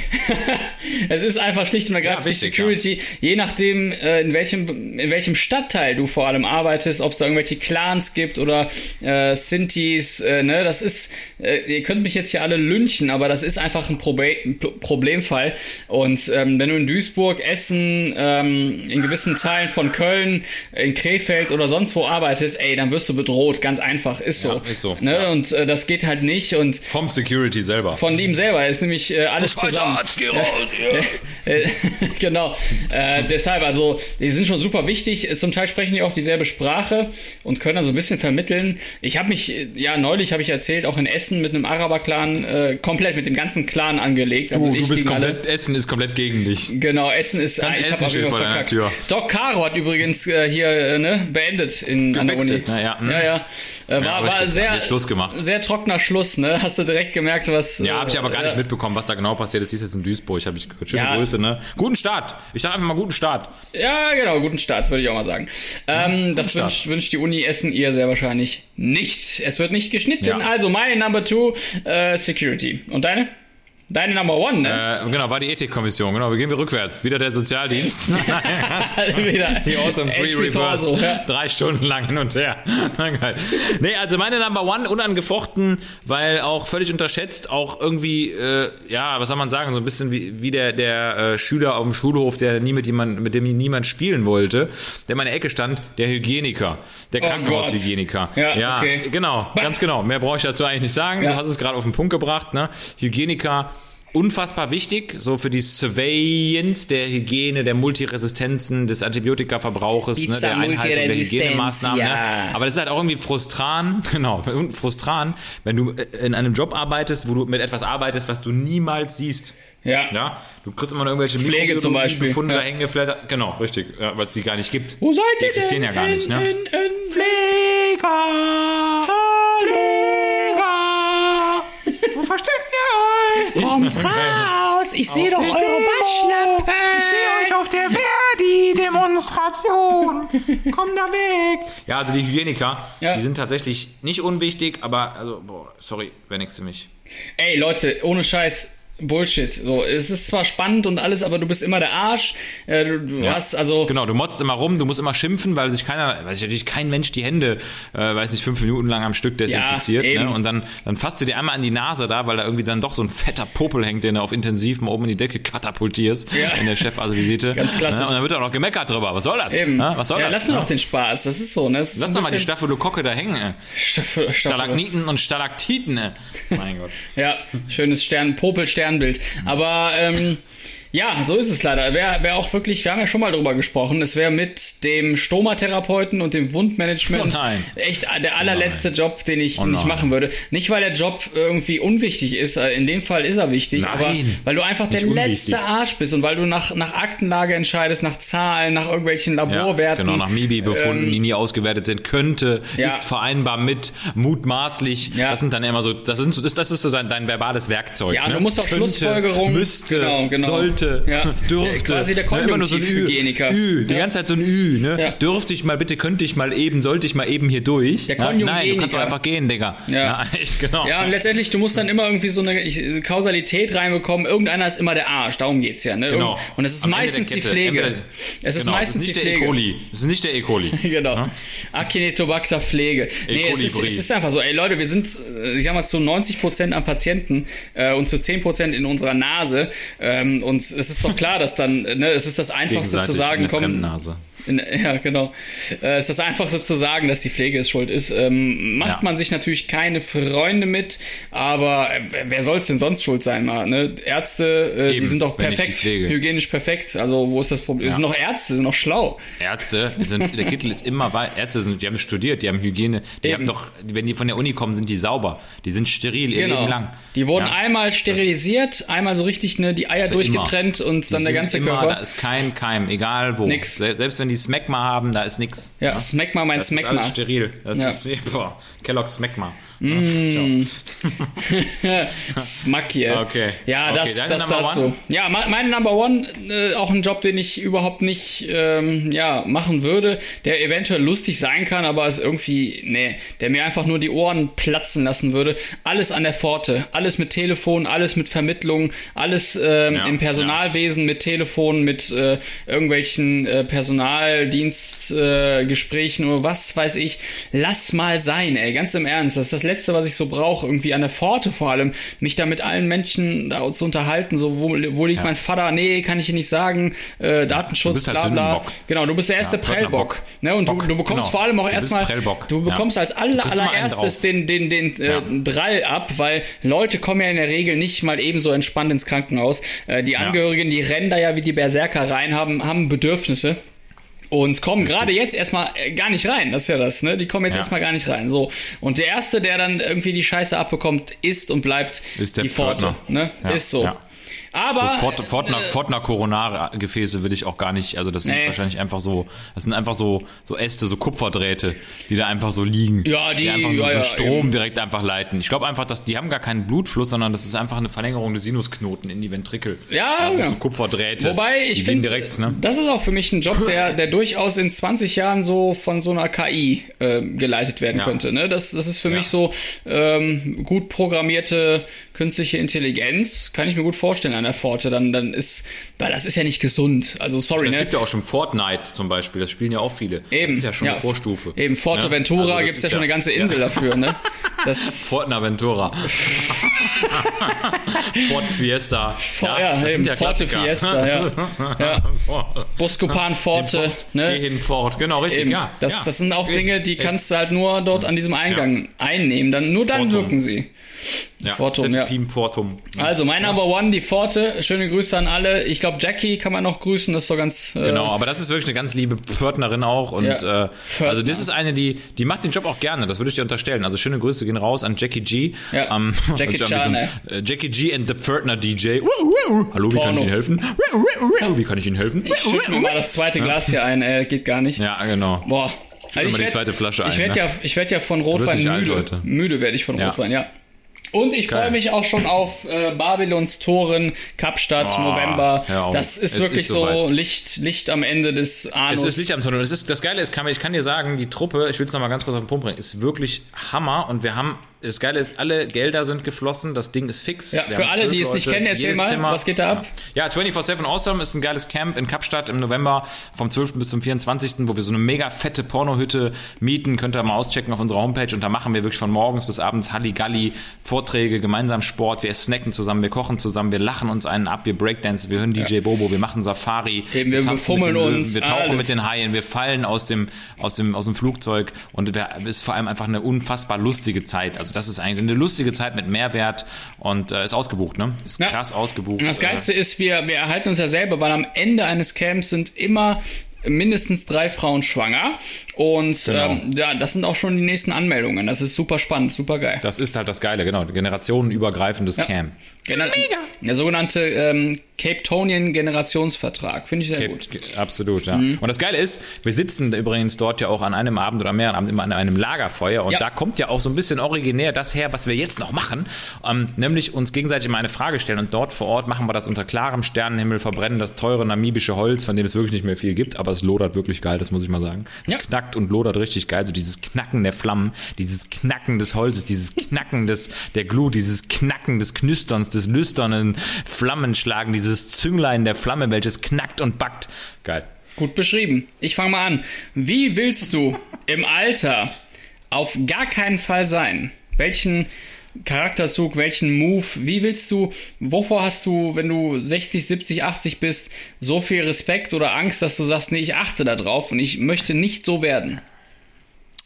es ist einfach schlicht und ergreifend Ja, die Security, je nachdem, äh, in, welchem, in welchem Stadtteil du vor allem arbeitest, ob es da irgendwelche Clans gibt oder äh, Sintis, äh, ne, das ist, äh, ihr könnt mich jetzt hier alle lynchen, aber das ist einfach ein, Probe ein Pro- Problemfall. Und ähm, wenn du in Duisburg, Essen, ähm, in gewissen Teilen von Köln, in Krefeld oder sonst wo arbeitest, ey, dann wirst du bedroht, ganz einfach, ist so. Ja, ist so, Ne? ja. Und äh, das geht halt nicht und Vom Security selber. von ihm selber ist nämlich äh, alles zusammen. geh raus, ja. Äh, genau. Äh, deshalb, also, die sind schon super wichtig. Äh, Zum Teil sprechen die auch dieselbe Sprache und können dann so ein bisschen vermitteln. Ich habe mich, äh, ja, neulich habe ich erzählt, auch in Essen mit einem Araber-Clan, äh, komplett mit dem ganzen Clan angelegt. Also du, ich du bist gegen alle. komplett, Essen ist komplett gegen dich. Genau, Essen ist. Ganz ich hab Essen steht vor deiner verkackt. Tür. Doc Caro hat übrigens äh, hier äh, ne, beendet in, an der Uni. Na ja, hm. ja, ja. War, war richtig, sehr, hat jetzt Schluss gemacht. sehr trockener Schluss, ne? Hast du direkt gemerkt, was. Ja, habe ich aber gar äh, nicht mitbekommen, was da genau passiert ist. Die ist jetzt in Duisburg, habe ich gehört. Schöne Ja. Grüße, ne? Guten Start. Ich sag einfach mal guten Start. Ja, genau, guten Start, würde ich auch mal sagen. Ähm, das Start. wünscht, wünscht die Uni Essen ihr sehr wahrscheinlich nicht. Es wird nicht geschnitten. Ja. Also meine Number Two, äh, Security. Und deine? Deine Number One, ne? Äh, genau, war die Ethikkommission. Genau, wir gehen wir rückwärts. Wieder der Sozialdienst. Wieder. Die Awesome Three Reverse. Torso, ja. Drei Stunden lang hin und her. Geil. Nee, also meine Number One unangefochten, weil auch völlig unterschätzt, auch irgendwie, äh, ja, was soll man sagen, so ein bisschen wie, wie der, der äh, Schüler auf dem Schulhof, der nie mit jemand, mit dem niemand spielen wollte, der in meiner Ecke stand, der Hygieniker, der Oh Krankenhaushygieniker. Ja, okay. genau, ganz genau. Mehr brauche ich dazu eigentlich nicht sagen. Ja. Du hast es gerade auf den Punkt gebracht, ne? Hygieniker unfassbar wichtig, so für die Surveillance der Hygiene, der Multiresistenzen, des Antibiotikaverbrauches, ne, der Einhaltung der Hygienemaßnahmen. ja. Ne? Aber das ist halt auch irgendwie frustran, genau, frustran, wenn du äh, in einem Job arbeitest, wo du mit etwas arbeitest, was du niemals siehst. Ja. Ja, du kriegst immer nur irgendwelche Pflege zum Beispiel, Befunde ja. da hängen geflattert. Genau, richtig, ja, weil es die gar nicht gibt. Wo seid die ihr existieren denn? ja gar nicht, ne? In, in, in Pfleger, Pfleger, wo versteckt ihr euch? Kommt raus! Ich sehe doch eure Waschlappen! Ich sehe euch auf der Verdi-Demonstration. Komm da weg. Ja, also die Hygieniker, Ja. die sind tatsächlich nicht unwichtig, aber, also, boah, sorry, wäre nichts für mich. Ey, Leute, ohne Scheiß. Bullshit. So, es ist zwar spannend und alles, aber du bist immer der Arsch. Äh, du du Ja. hast also Genau, du motzt immer rum, du musst immer schimpfen, weil sich keiner, weil sich natürlich kein Mensch die Hände, äh, weiß nicht, fünf Minuten lang am Stück desinfiziert. eben. ne? Und dann, dann fasst du dir einmal an die Nase da, weil da irgendwie dann doch so ein fetter Popel hängt, den du auf intensiv mal oben in die Decke katapultierst, Ja. in der Chefasvisite. Ganz klassisch. Ne? Und dann wird auch noch gemeckert drüber. Was soll das? eben. Ne? Was soll ja, das? lass mir ne? doch den Spaß. Das ist so, ne? Ist Lass doch mal die Staphylokocke da hängen. Staffel, Staffel. Stalagniten und Stalaktiten. ey. Mein Gott. Ja, schönes Stern, Popel-Sternbild. Aber ähm, Ja, so ist es leider. Wäre wär auch wirklich, wir haben ja schon mal drüber gesprochen, es wäre mit dem Stomatherapeuten und dem Wundmanagement Oh echt der allerletzte Job, den ich Oh nicht machen würde. Nicht, weil der Job irgendwie unwichtig ist, äh, in dem Fall ist er wichtig, Nein, aber weil du einfach der unwichtig. letzte Arsch bist und weil du nach, nach Aktenlage entscheidest, nach Zahlen, nach irgendwelchen Ja, Laborwerten. genau, nach MIBI-Befunden, Ähm, die nie ausgewertet sind, könnte, Ja. ist vereinbar mit, mutmaßlich. Ja. Das sind dann immer so, das, sind, das ist so dein, dein verbales Werkzeug. Ja, ne? du musst auch könnte, Schlussfolgerungen- Müsste, Genau, genau. sollte, Ja. dürfte. Quasi der Ne, immer nur so ein Ü. Ü, die Ja. ganze Zeit so ein Ü, ne? Ja. Dürfte ich mal, bitte, könnte ich mal eben, sollte ich mal eben hier durch. Der Ja, Nein, du kannst Konjugeniker. doch einfach gehen, Digga. Ja. echt, genau. Ja, und letztendlich, du musst dann immer irgendwie so eine Kausalität reinbekommen. Irgendeiner ist immer der Arsch, darum geht's ja. Ne? Genau. Und es ist Am meistens die. Pflege. Entweder- es ist genau, meistens es ist die nicht der E. Pflege. coli. Es ist nicht der E. coli. Genau. Ja? Acinetobacter Pflege. Nee, es ist, es ist einfach so, ey Leute, wir sind, äh, ich sag mal, zu 90% am Patienten äh, und zu 10% in unserer Nase. Ähm, und es ist doch klar, dass dann, ne, es ist das Einfachste zu sagen, komm, Fremdnase. In, ja, genau. Äh, es ist das Einfachste zu sagen, dass die Pflege es schuld ist. Ähm, macht Ja. man sich natürlich keine Freunde mit, aber äh, wer- soll es denn sonst schuld sein? Mal, ne? Ärzte, äh, die Eben, sind doch die perfekt, hygienisch perfekt. Also wo ist das Problem? Es sind noch Ärzte, sind noch schlau. Ärzte, die sind, der Kittel ist immer weit. Ärzte sind, die haben studiert, die haben Hygiene, die Eben. haben doch, wenn die von der Uni kommen, sind die sauber. Die sind steril ihr Leben lang. Genau. Die wurden Ja. einmal sterilisiert, einmal so richtig ne, die Eier Für durchgetrennt immer. und Die dann der sind ganze immer, Körper. Da ist kein Keim, egal wo. Nix. Se- Selbst wenn die Smegma haben, da ist nix. ja, Smegma mein Das ist Smegma. alles steril. Das Ja. ist wie, boah, Kellogg's Smegma. Mm. Smack hier. Okay. Ja, Okay, das, deine das dazu. one? Ja, me- meine Number One, äh, auch ein Job, den ich überhaupt nicht ähm, ja, machen würde, der eventuell lustig sein kann, aber ist irgendwie, nee, der mir einfach nur die Ohren platzen lassen würde. Alles an der Pforte, alles mit Telefon, alles mit Vermittlung, alles ähm, Ja, im Personalwesen mit Telefon, mit äh, irgendwelchen äh, Personaldienstgesprächen Gesprächen oder was weiß ich. Lass mal sein, ey, ganz im Ernst. Das ist das Letzte, was ich so brauche. Irgendwie an der Pforte vor allem, mich da mit allen Menschen da zu unterhalten. So, wo, wo liegt mein Vater? Nee, kann ich dir nicht sagen. Äh, Datenschutz, du bist halt bla bla. Sündenbock. Genau, du bist der erste Ja, Pförtner Prellbock. Bock. Ne? Und Bock, du, du bekommst genau. vor allem auch Du erstmal, du Ja. bekommst als einen allererstes drauf. den, den, den äh, Ja. Drall ab, weil Leute kommen ja in der Regel nicht mal ebenso entspannt ins Krankenhaus. Äh, die Angehörigen, die rennen da ja wie die Berserker rein, haben, haben Bedürfnisse. Und kommen gerade jetzt erstmal äh, gar nicht rein. Das ist ja das, ne? Die kommen jetzt Ja. erstmal gar nicht rein. So. Und der Erste, der dann irgendwie die Scheiße abbekommt, ist und bleibt Ist der die Pforte. Ne? Ja, Ist so. ja. Aber. So, Fort, Fortner, Fortner Coronargefäße würde ich auch gar nicht, also das sind Nee. wahrscheinlich einfach so, das sind einfach so, so Äste, so Kupferdrähte, die da einfach so liegen. Ja, die- einfach nur ja, so ja, Strom eben. direkt einfach leiten. Ich glaube einfach, dass die haben gar keinen Blutfluss, sondern das ist einfach eine Verlängerung des Sinusknoten in die Ventrikel. Ja, also ja. so Kupferdrähte. Wobei ich die finde, ne? das ist auch für mich ein Job, der, der durchaus in 20 Jahren so von so einer KI äh, geleitet werden Ja. könnte. Ne? Das, das ist für mich so ähm, gut programmierte künstliche Intelligenz, kann ich mir gut vorstellen der Pforte. Dann, dann ist, weil das ist ja nicht gesund. Also sorry, Es ne? gibt ja auch schon Fortnite zum Beispiel, das spielen ja auch viele. Eben, Das ist ja schon eine Vorstufe. Eben, Forteventura Ja? Also das gibt's ja ist schon eine ganze Insel dafür, ne? Das, Fortenaventura. Fort Fiesta. ja, das eben, ja Forte. Fiesta, ja. ja. Buscopan Forte, Fort, ne? Geh hin fort, genau, richtig, Eben. ja. Das, ja. das sind auch Echt. Dinge, die kannst du halt nur dort an diesem Eingang einnehmen. Dann, nur dann Fortum. wirken sie. Ja. Fortum, ja. Fortum. Also, mein Number One, die Pforte. Schöne Grüße an alle. Ich glaube, Jackie kann man noch grüßen. Das ist doch ganz. Äh, Genau, aber das ist wirklich eine ganz liebe Pförtnerin auch und Ja. äh, also das ist eine, die die macht den Job auch gerne. Das würde ich dir unterstellen. Also schöne Grüße gehen raus an Jackie G. Ja. Ähm, Jackie an Chan, diesem, äh, Jackie G and the Pförtner DJ. Hallo, wie kann Porno. ich Ihnen helfen? Wie kann ich Ihnen helfen? Schütt mir mal das zweite Glas hier ein. Äh, geht gar nicht. Ja, genau. Boah. mir mal die zweite Flasche ich ein, werd ne? ja, ich werde ja von Rotwein nicht alt müde. Müde werde ich von Ja. Rotwein, ja. Und ich freue mich auch schon auf äh, Babylons Toren, Kapstadt, Oh, November. Das ist Es wirklich ist so. Licht, Licht am Ende des Anus. Es ist Licht am Tunnel. Es ist, das Geile ist, kann, ich kann dir sagen, die Truppe, ich will es nochmal ganz kurz auf den Punkt bringen, ist wirklich Hammer und wir haben, das Geile ist, alle Gelder sind geflossen, das Ding ist fix. Ja, Wir für alle, die es nicht kennen, erzähl mal, was geht da ab? Ja, 24-7 Awesome ist ein geiles Camp in Kapstadt im November vom 12. bis zum 24., wo wir so eine mega fette Pornohütte mieten. Könnt ihr mal auschecken auf unserer Homepage und da machen wir wirklich von morgens bis abends Halligalli, Vorträge, gemeinsam Sport, wir snacken zusammen, wir kochen zusammen, wir lachen uns einen ab, wir Breakdance, wir hören DJ Bobo, wir machen Safari, Eben, wir befummeln mit den Löwen, uns, wir tauchen alles. mit den Haien, wir fallen aus dem, aus dem, aus dem Flugzeug und wir, es ist vor allem einfach eine unfassbar lustige Zeit. Also Also das ist eigentlich eine lustige Zeit mit Mehrwert und äh, ist ausgebucht, ne? Ist Ja. krass ausgebucht. Und das Geilste ist, wir, wir erhalten uns ja selber, weil am Ende eines Camps sind immer mindestens drei Frauen schwanger. Und Genau. ähm, ja, das sind auch schon die nächsten Anmeldungen. Das ist super spannend, super geil. Das ist halt das Geile, genau. Generationenübergreifendes Camp. Gener Der sogenannte ähm, Cape Tonian Generationsvertrag. Finde ich sehr gut. Mhm. Gibt- Absolut, ja. Und das Geile ist, wir sitzen übrigens dort ja auch an einem Abend oder mehreren Abend immer an einem Lagerfeuer und Ja. da kommt ja auch so ein bisschen originär das her, was wir jetzt noch machen, ähm, nämlich uns gegenseitig mal eine Frage stellen und dort vor Ort machen wir das unter klarem Sternenhimmel, verbrennen das teure namibische Holz, von dem es wirklich nicht mehr viel gibt, aber es lodert wirklich geil, das muss ich mal sagen. Es Ja. knackt und lodert richtig geil, so dieses Knacken der Flammen, dieses Knacken des Holzes, dieses Knacken des, der Glut, dieses Knacken des Knüsterns, des lüsternen Flammenschlagen, dieses Zünglein der Flamme, welches knackt und backt. Geil. Gut beschrieben. Ich fange mal an. Wie willst du im Alter auf gar keinen Fall sein? Welchen Charakterzug, welchen Move, wie willst du, wovor hast du, wenn du 60, 70, 80 bist, so viel Respekt oder Angst, dass du sagst, nee, ich achte da drauf und ich möchte nicht so werden?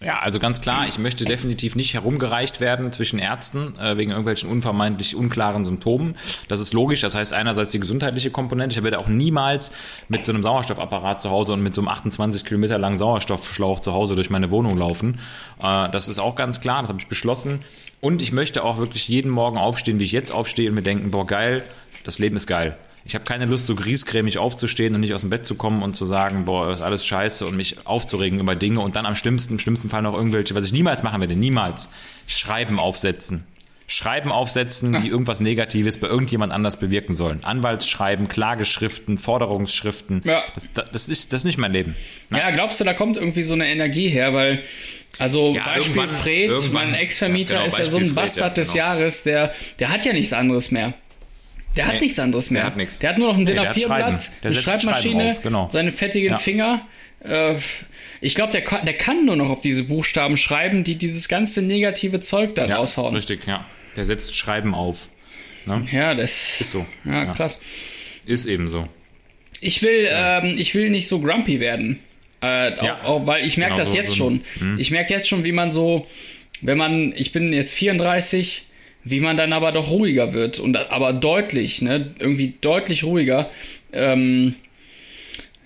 Ja, also ganz klar, ich möchte definitiv nicht herumgereicht werden zwischen Ärzten äh, wegen irgendwelchen unvermeintlich unklaren Symptomen. Das ist logisch. Das heißt einerseits die gesundheitliche Komponente. Ich werde auch niemals mit so einem Sauerstoffapparat zu Hause und mit so einem 28 Kilometer langen Sauerstoffschlauch zu Hause durch meine Wohnung laufen. Äh, das ist auch ganz klar. Das habe ich beschlossen. Und ich möchte auch wirklich jeden Morgen aufstehen, wie ich jetzt aufstehe und mir denken, boah geil, das Leben ist geil. Ich habe keine Lust, so griesgrämig aufzustehen und nicht aus dem Bett zu kommen und zu sagen, boah, ist alles scheiße und mich aufzuregen über Dinge und dann am schlimmsten, im schlimmsten Fall noch irgendwelche, was ich niemals machen werde, niemals, Schreiben aufsetzen. Schreiben aufsetzen, die irgendwas Negatives bei irgendjemand anders bewirken sollen. Anwaltsschreiben, Klageschriften, Forderungsschriften. Ja. Das, das, ist, das ist nicht mein Leben. Ja, glaubst du, da kommt irgendwie so eine Energie her, weil also Ja, Beispiel Fred, mein Ex-Vermieter ja, genau, ist ja so ein Fred, Bastard ja, des genau. Jahres, der der hat ja nichts anderes mehr. Der hat Nee, nichts anderes mehr. der hat nichts. Der hat nur noch ein DIN der hat Schreiben. A4-Blatt, Der eine Schreibmaschine, auf, genau. seine fettigen Ja. Finger. Äh, ich glaube, der, kann- der kann nur noch auf diese Buchstaben schreiben, die dieses ganze negative Zeug da Ja, raushauen. richtig, ja. Der setzt Schreiben auf. Ne? Ja, das Ist so. Ja, Ja. krass. Ist eben so. Ich will, ähm, ich will nicht so grumpy werden. Äh, Ja. auch, auch, weil ich merke Genau, das so- jetzt so schon. Ich merke jetzt schon, wie man so, wenn man, ich bin jetzt 34, wie man dann aber doch ruhiger wird. Und aber deutlich, ne? Irgendwie deutlich ruhiger. Ähm,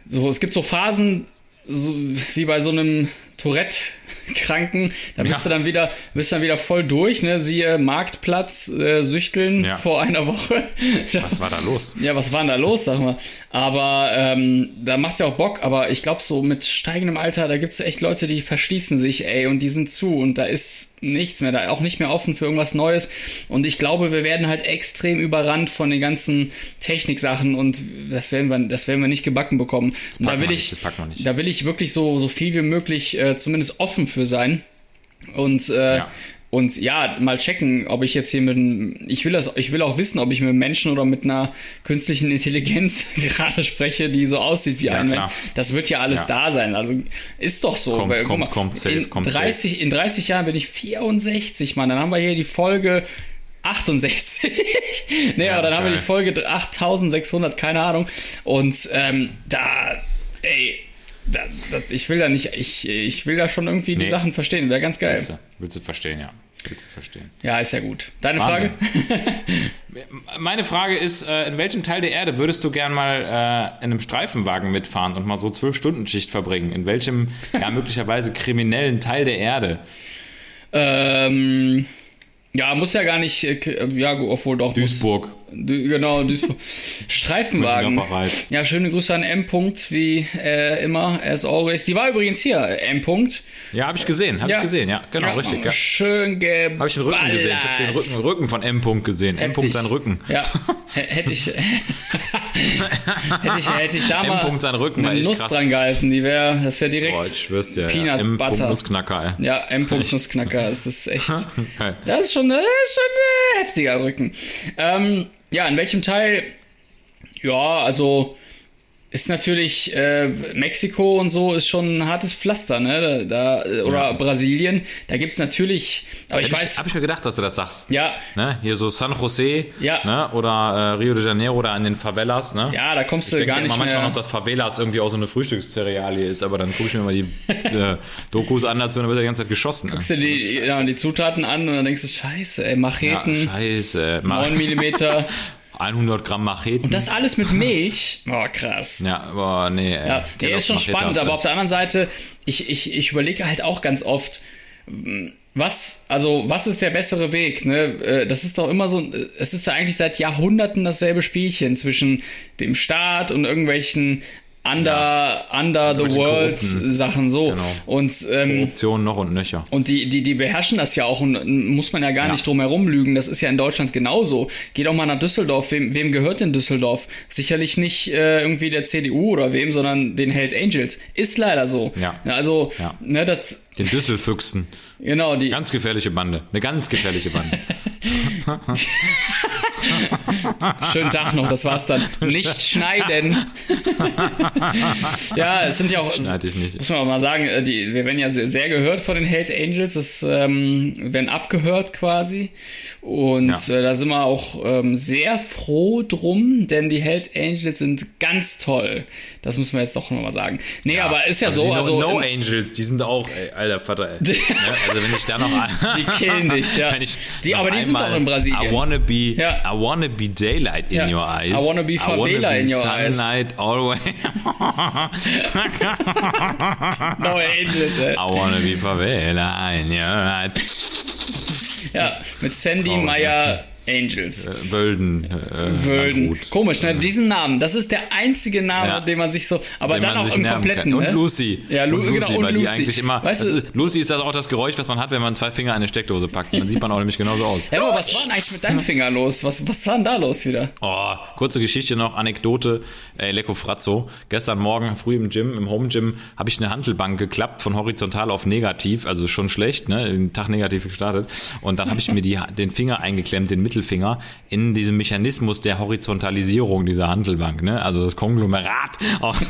so, es gibt so Phasen, so, wie bei so einem Tourette-Kranken, da bist Ja. du dann wieder, bist dann wieder voll durch, ne? Siehe Marktplatz, äh, Süchteln Ja. vor einer Woche. Was war da los? Ja, was war denn da los, sag mal? Aber ähm, da macht's ja auch Bock, aber ich glaube, so mit steigendem Alter, da gibt's echt Leute, die verschließen sich, ey, und die sind zu und da ist nichts mehr, da auch nicht mehr offen für irgendwas Neues. Und ich glaube, wir werden halt extrem überrannt von den ganzen Techniksachen und das werden wir, das werden wir nicht gebacken bekommen. Und da will ich, nicht. da will ich wirklich so, so viel wie möglich äh, zumindest offen für sein. Und äh, Ja. Und ja, mal checken, ob ich jetzt hier mit einem, ich will das, ich will auch wissen, ob ich mit einem Menschen oder mit einer künstlichen Intelligenz gerade spreche, die so aussieht wie Ja, ein. Mensch. Das wird ja alles Ja. da sein. Also ist doch so. Kommt, guck kommt, mal, kommt, safe, in kommt 30, in 30 Jahren bin ich 64, Mann. Dann haben wir hier die Folge 68. nee, Ja, aber dann haben wir geil. die Folge 8600, keine Ahnung. Und ähm, da, ey, das, das, ich will da nicht, ich, ich will da schon irgendwie die Nee. Sachen verstehen. Wäre ganz geil. Willst du, willst du verstehen, ja. Willst du verstehen. Ja, ist ja gut. Deine Wahnsinn. Frage? Meine Frage ist, äh, in welchem Teil der Erde würdest du gern mal äh, in einem Streifenwagen mitfahren und mal so zwölf Stunden Schicht verbringen? In welchem, ja, möglicherweise kriminellen Teil der Erde? Ähm, ja, muss ja gar nicht, äh, ja, obwohl doch. Duisburg. Muss, genau, Duisburg. Streifenwagen. Ja, schöne Grüße an M. -Punkt, wie äh, immer, as always. Die war übrigens hier, M. -Punkt. Ja, habe ich gesehen, habe Ja. ich gesehen, ja, genau, richtig. Ja. Schön geballert. Habe ich den Rücken gesehen, ich habe den Rücken, Rücken von M. -Punkt gesehen. M. Heftig. -Punkt sein Rücken. Ja, hätte ich, hätte ich, hätte ich da M. mal -Punkt sein Rücken eine Nuss krass. dran gehalten, die wäre, das wäre direkt Boah, ich schwör's dir, Peanut ja. M. -Punkt Butter. Nussknacker, ey. Ja, M. -Punkt Nussknacker, es ist echt, das ist schon, das ist schon ein heftiger Rücken. Ähm, ja, in welchem Teil? Ja, also ist natürlich äh, Mexiko und so ist schon ein hartes Pflaster, ne? Da, da, oder Ja. Brasilien, da gibt's natürlich, aber ich Hätte weiß, Habe ich mir gedacht, dass du das sagst. ja, Ne? Hier so San Jose Ja. ne? oder äh, Rio de Janeiro oder an den Favelas. Ne? ja, da kommst Ich du gar immer nicht manchmal mehr. noch, dass Favelas irgendwie auch so eine Frühstückszerealie ist, aber dann gucke ich mir mal die äh, Dokus an dazu dann wird die ganze Zeit geschossen. Ne? Guckst du die, ja, die Zutaten an und dann denkst du, scheiße, ey, Ja, Macheten, scheiße. Ma 9 Millimeter 100 Gramm Macheten. das alles mit Milch. Oh, krass. ja, aber nee. ey, Ja, der nee, ist schon Machete spannend, aber auf der anderen Seite, ich, ich, ich überlege halt auch ganz oft, mh, was, also, was ist der bessere Weg, ne? Äh, Das ist doch immer so, äh, es ist ja eigentlich seit Jahrhunderten dasselbe Spielchen zwischen dem Staat und irgendwelchen under, under the Irgendwelche world korrupten- Sachen so. Genau. Und, ähm, Korruption noch und nöcher. und die, die, die beherrschen das ja auch und muss man ja gar Ja. nicht drum herum lügen. Das ist ja in Deutschland genauso. Geht auch mal nach Düsseldorf. Wem, wem gehört denn Düsseldorf? Sicherlich nicht äh, irgendwie der CDU oder wem, sondern den Hells Angels. Ist leider so. Ja. Also, Ja. ne, das, Den Düsselfüchsen. genau, die, Ganz gefährliche Bande. Eine ganz gefährliche Bande. schönen Tag noch, das war's dann. Nicht schneiden. ja, es sind ja auch, Schneid ich nicht. muss man auch mal sagen, äh, die, wir werden ja sehr, sehr gehört von den Hells Angels, das ähm, werden abgehört quasi. Und Ja. äh, da sind wir auch ähm, sehr froh drum, denn die Hells Angels sind ganz toll. Das müssen wir jetzt doch nochmal sagen. Nee, aber ist ja Also so, die also. No, no Angels, die sind auch, ey, alter Vater, ey. Ne? Also wenn ich da noch Die killen dich, ja. Die- aber die sind doch in Brasilien. I wanna be, Ja. I wanna be daylight in Ja. your eyes. I wanna be favela in your eyes. sunlight always. no Angels, ey. I wanna be favela in your eyes. Ja, mit Sandy Meyer Angels. Wölden. Äh, Wölden. Komisch, ne? Diesen Namen. Das ist der einzige Name, Ja. den man sich so. Aber Den dann auch im kompletten. Und ne? Lucy. Ja, Lu und Lucy, genau, und weil Lucy. die eigentlich immer. Weißt du, ist, Lucy ist das auch das Geräusch, was man hat, wenn man zwei Finger in eine Steckdose packt. Dann sieht man auch nämlich genauso aus. ja, aber was war denn eigentlich mit deinem Finger los? Was, was war denn da los wieder? Oh, kurze Geschichte noch, Anekdote, ey, Lecco Frazzo. Gestern Morgen früh im Gym, im Home Gym, habe ich eine Handelbank geklappt, von horizontal auf negativ, also schon schlecht, ne, den Tag negativ gestartet. Und dann habe ich mir die, den Finger eingeklemmt, den Mittelfinger, in diesem Mechanismus der Horizontalisierung dieser Handelbank, ne, also das Konglomerat aus,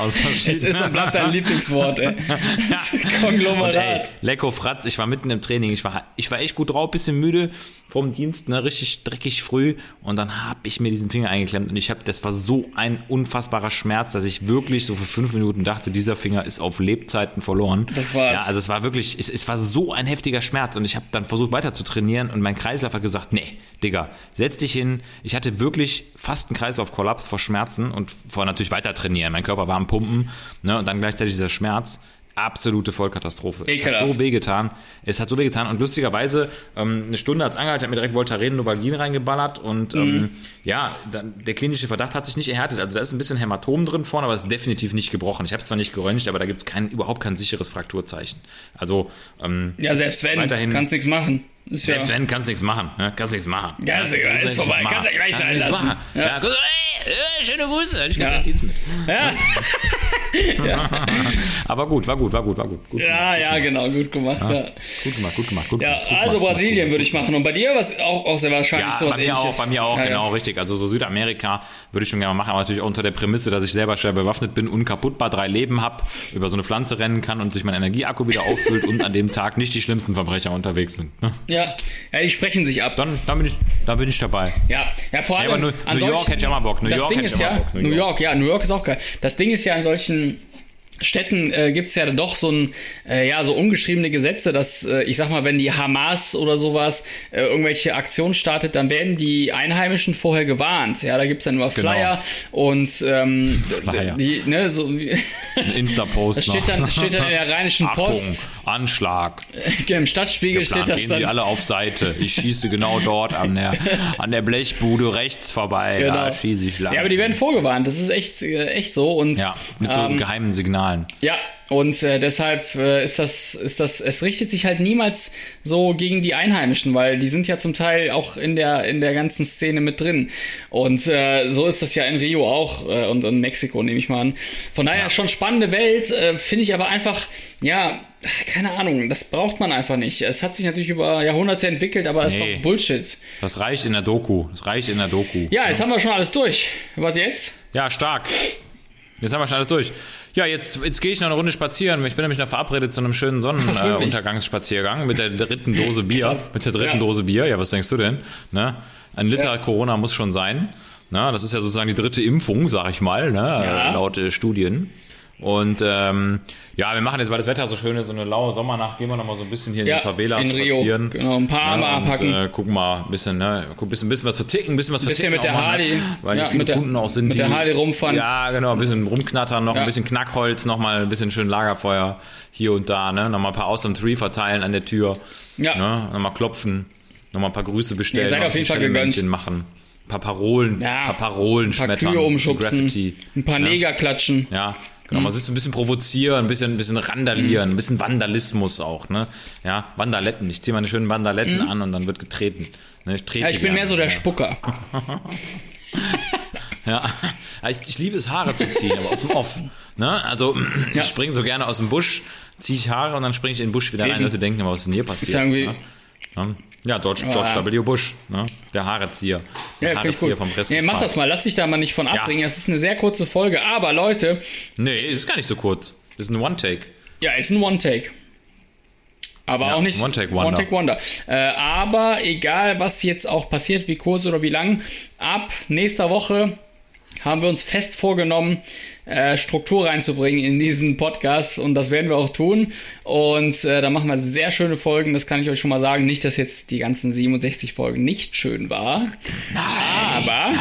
aus Es ist und bleibt dein Lieblingswort, ey. Das Konglomerat. und ey, Lecko Fratz, ich war mitten im Training, ich war, ich war echt gut drauf, bisschen müde vom Dienst, ne, richtig dreckig früh und dann hab ich mir diesen Finger eingeklemmt und ich hab, das war so ein unfassbarer Schmerz, dass ich wirklich so für fünf Minuten dachte, dieser Finger ist auf Lebzeiten verloren. Das war's. Ja, also es war wirklich, es, es war so ein heftiger Schmerz und ich habe dann versucht weiter zu trainieren und mein Kreislauf hat gesagt, nee, Digga, setz dich hin. Ich hatte wirklich fast einen Kreislaufkollaps vor Schmerzen und vor natürlich weiter trainieren. Mein Körper war am Pumpen, ne, und dann gleichzeitig dieser Schmerz. Absolute Vollkatastrophe. Es hat Ekelhaft. so wehgetan. Es hat so wehgetan. Und lustigerweise, ähm, eine Stunde als angehalten, hat mir direkt Voltaren Novalgin reingeballert. Und ähm, Mhm. ja, dann, der klinische Verdacht hat sich nicht erhärtet. Also da ist ein bisschen Hämatom drin vorne, aber es ist definitiv nicht gebrochen. Ich habe es zwar nicht geröntgt, aber da gibt es kein, überhaupt kein sicheres Frakturzeichen. Also ähm, Ja, selbst wenn, weiterhin, kannst nichts machen. Ist selbst ja, wenn, kannst nichts machen. Ne? Kannst nichts machen. Ganz Ja, egal, kannst ist nichts vorbei, machen. kannst ja gleich Kannst sein lassen. machen. Ja. Ja. guck, ey, äh, schöne Grüße. Ich Ja. gesagt, Dienst mit. ja, Aber gut, war gut, war gut, war gut. gut ja, ja, genau, gut gemacht. Ja, Gut gemacht, gut gemacht, gut ja gemacht. gut also gemacht, Brasilien würde ich machen. Und bei dir was auch, auch sehr wahrscheinlich Ja, sowas bei mir auch, ähnliches. bei mir auch, ja, genau, Ja. richtig. Also so Südamerika würde ich schon gerne machen, aber natürlich auch unter der Prämisse, dass ich selber schwer bewaffnet bin, unkaputtbar drei Leben habe, über so eine Pflanze rennen kann und sich mein Energieakku wieder auffüllt und an dem Tag nicht die schlimmsten Verbrecher unterwegs sind. Ja. ja, die sprechen sich ab. Dann, dann, bin ich, dann bin ich dabei. Ja, ja vor allem. aber New- an New York hätte ich mal Bock. New das York Ding hätte ich ist ja, Bock. New York. York, ja, New York ist auch geil. Das Ding ist ja in solchen Städten äh, gibt es ja doch so ein, äh, ja, so ungeschriebene Gesetze, dass, äh, ich sag mal, wenn die Hamas oder sowas äh, irgendwelche Aktionen startet, dann werden die Einheimischen vorher gewarnt. Ja, da gibt's dann immer Flyer und ähm, Genau. Flyer. die, ne, so wie, Ein Insta-Post das steht dann, steht dann in der Rheinischen Achtung, Post, Anschlag. im Stadtspiegel Geplant, steht das gehen Sie dann. alle auf Seite. Ich schieße genau dort an der, an der Blechbude rechts vorbei. Genau. Da schieße ich lang. Ja, aber die werden vorgewarnt. Das ist echt, äh, echt so. Und Ja, mit so ähm, geheimen Signalen. Ja, und äh, deshalb äh, ist das, ist das, es richtet sich halt niemals so gegen die Einheimischen, weil die sind ja zum Teil auch in der, in der ganzen Szene mit drin. Und äh, so ist das ja in Rio auch äh, und in Mexiko, nehme ich mal an. Von daher schon spannende Welt, äh, finde ich aber einfach, ja, keine Ahnung, das braucht man einfach nicht. Es hat sich natürlich über Jahrhunderte entwickelt, aber das ist Nee. doch Bullshit. Das reicht in der Doku. Das reicht in der Doku. Ja, jetzt haben wir schon alles durch. Was jetzt? Ja, stark. Jetzt haben wir schon alles durch. Ja, jetzt, jetzt gehe ich noch eine Runde spazieren. Ich bin nämlich noch verabredet zu einem schönen? Sonnenuntergangsspaziergang mit der dritten Dose Bier. Krass. Mit der dritten Ja. Dose Bier. Ja, was denkst du denn? Ne? Ein Liter Corona muss schon sein. Na, das ist ja sozusagen die dritte Impfung, sag ich mal, ne? Ja. laut äh, Studien. Und ähm, ja, wir machen jetzt, weil das Wetter so schön ist, so eine laue Sommernacht, gehen wir noch mal so ein bisschen hier Ja, in die Favelas in Rio. spazieren. Genau, ein paar Arme Ja, und, abhacken. Äh, gucken mal ein bisschen, ne, guck, ein bisschen, bisschen was verticken, ein bisschen was Ein bisschen verticken mit der auch mal, Harley. Ne? Weil Ja, die viele mit der- Kunden auch sind, mit der die, Harley rumfahren. Ja, genau, ein bisschen rumknattern, noch Ja. ein bisschen Knackholz, noch mal ein bisschen schön Lagerfeuer hier und da, ne, noch mal ein paar Awesome Tree verteilen an der Tür, Ja. ne, noch mal klopfen, noch mal ein paar Grüße bestellen, noch auf ein jeden Fall Schellemännchen machen, ein paar Parolen, Ja. ein paar Parolen Ein paar schmettern, Kühe umschubsen, ein paar ne? Neger klatschen. Ja, genau. Man sitzt ein bisschen provozieren, ein bisschen, ein bisschen randalieren, ein bisschen Vandalismus auch, ne? Ja, Vandaletten. Ich ziehe meine schönen Vandaletten an und dann wird getreten. Ne? Ich, trete Ja, ich bin mehr so der ja. Spucker. Ja, Ja, ich, ich liebe es, Haare zu ziehen, aber aus dem Off. Ne? Also, Ja. ich springe so gerne aus dem Busch, ziehe ich Haare und dann springe ich in den Busch wieder rein. Leute denken immer, was ist denn hier passiert? irgendwie- ne? Ne? Ja, George, George ja. W. Bush, ne? der Haarezieher. Der Ja, Haarezieher vom Nee, Presskopf. mach das mal, lass dich da mal nicht von abbringen. Das ist eine sehr kurze Folge. Aber Leute, Nee, ist gar nicht so kurz. Ist ein One-Take. ja, ist ein One-Take. Aber Ja, auch nicht One-Take-Wonder. One-Take-Wonder. Äh, aber egal, was jetzt auch passiert, wie kurz oder wie lang, ab nächster Woche haben wir uns fest vorgenommen, äh, Struktur reinzubringen in diesen Podcast und das werden wir auch tun. Und äh, da machen wir sehr schöne Folgen, das kann ich euch schon mal sagen. Nicht, dass jetzt die ganzen 67 Folgen nicht schön war. Aber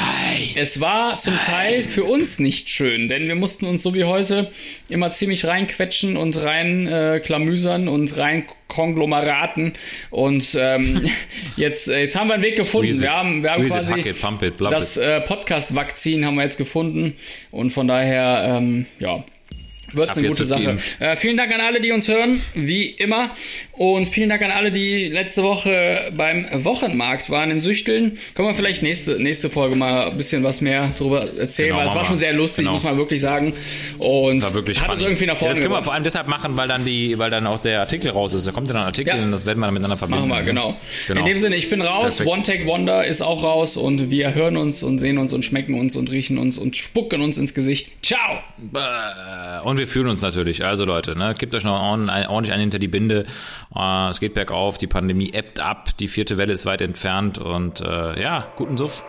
es war zum Teil für uns nicht schön, denn wir mussten uns so wie heute immer ziemlich reinquetschen und rein äh, klamüsern und rein konglomeraten. Und ähm, jetzt, äh, jetzt haben wir einen Weg gefunden. Squeeze. Wir haben, wir haben quasi it, pump it, das äh, Podcast-Vakzin haben wir jetzt gefunden. Und von daher, ähm, ja. Wird Ab eine gute Sache. Äh, vielen Dank an alle, die uns hören, wie immer. Und vielen Dank an alle, die letzte Woche beim Wochenmarkt waren in Süchteln. Können wir vielleicht nächste, nächste Folge mal ein bisschen was mehr darüber erzählen, Genau, weil es war schon sehr lustig, Genau. muss man wirklich sagen. Und war wirklich hat funny. uns irgendwie nach ja, vorne Das können wir vor allem deshalb machen, weil dann die, weil dann auch der Artikel raus ist. Da kommt ja dann ein Artikel Ja. und das werden wir dann miteinander verbinden. Machen wir, genau. Genau. In dem Sinne, ich bin raus. Perfekt. One Take Wonder ist auch raus und wir hören uns und sehen uns und schmecken uns und riechen uns und spucken uns ins Gesicht. Ciao! Und wir fühlen uns natürlich. Also Leute, ne, gebt euch noch ordentlich ordentlich einen hinter die Binde. Äh, es geht bergauf, die Pandemie ebbt ab, die vierte Welle ist weit entfernt und äh, ja, guten Suff.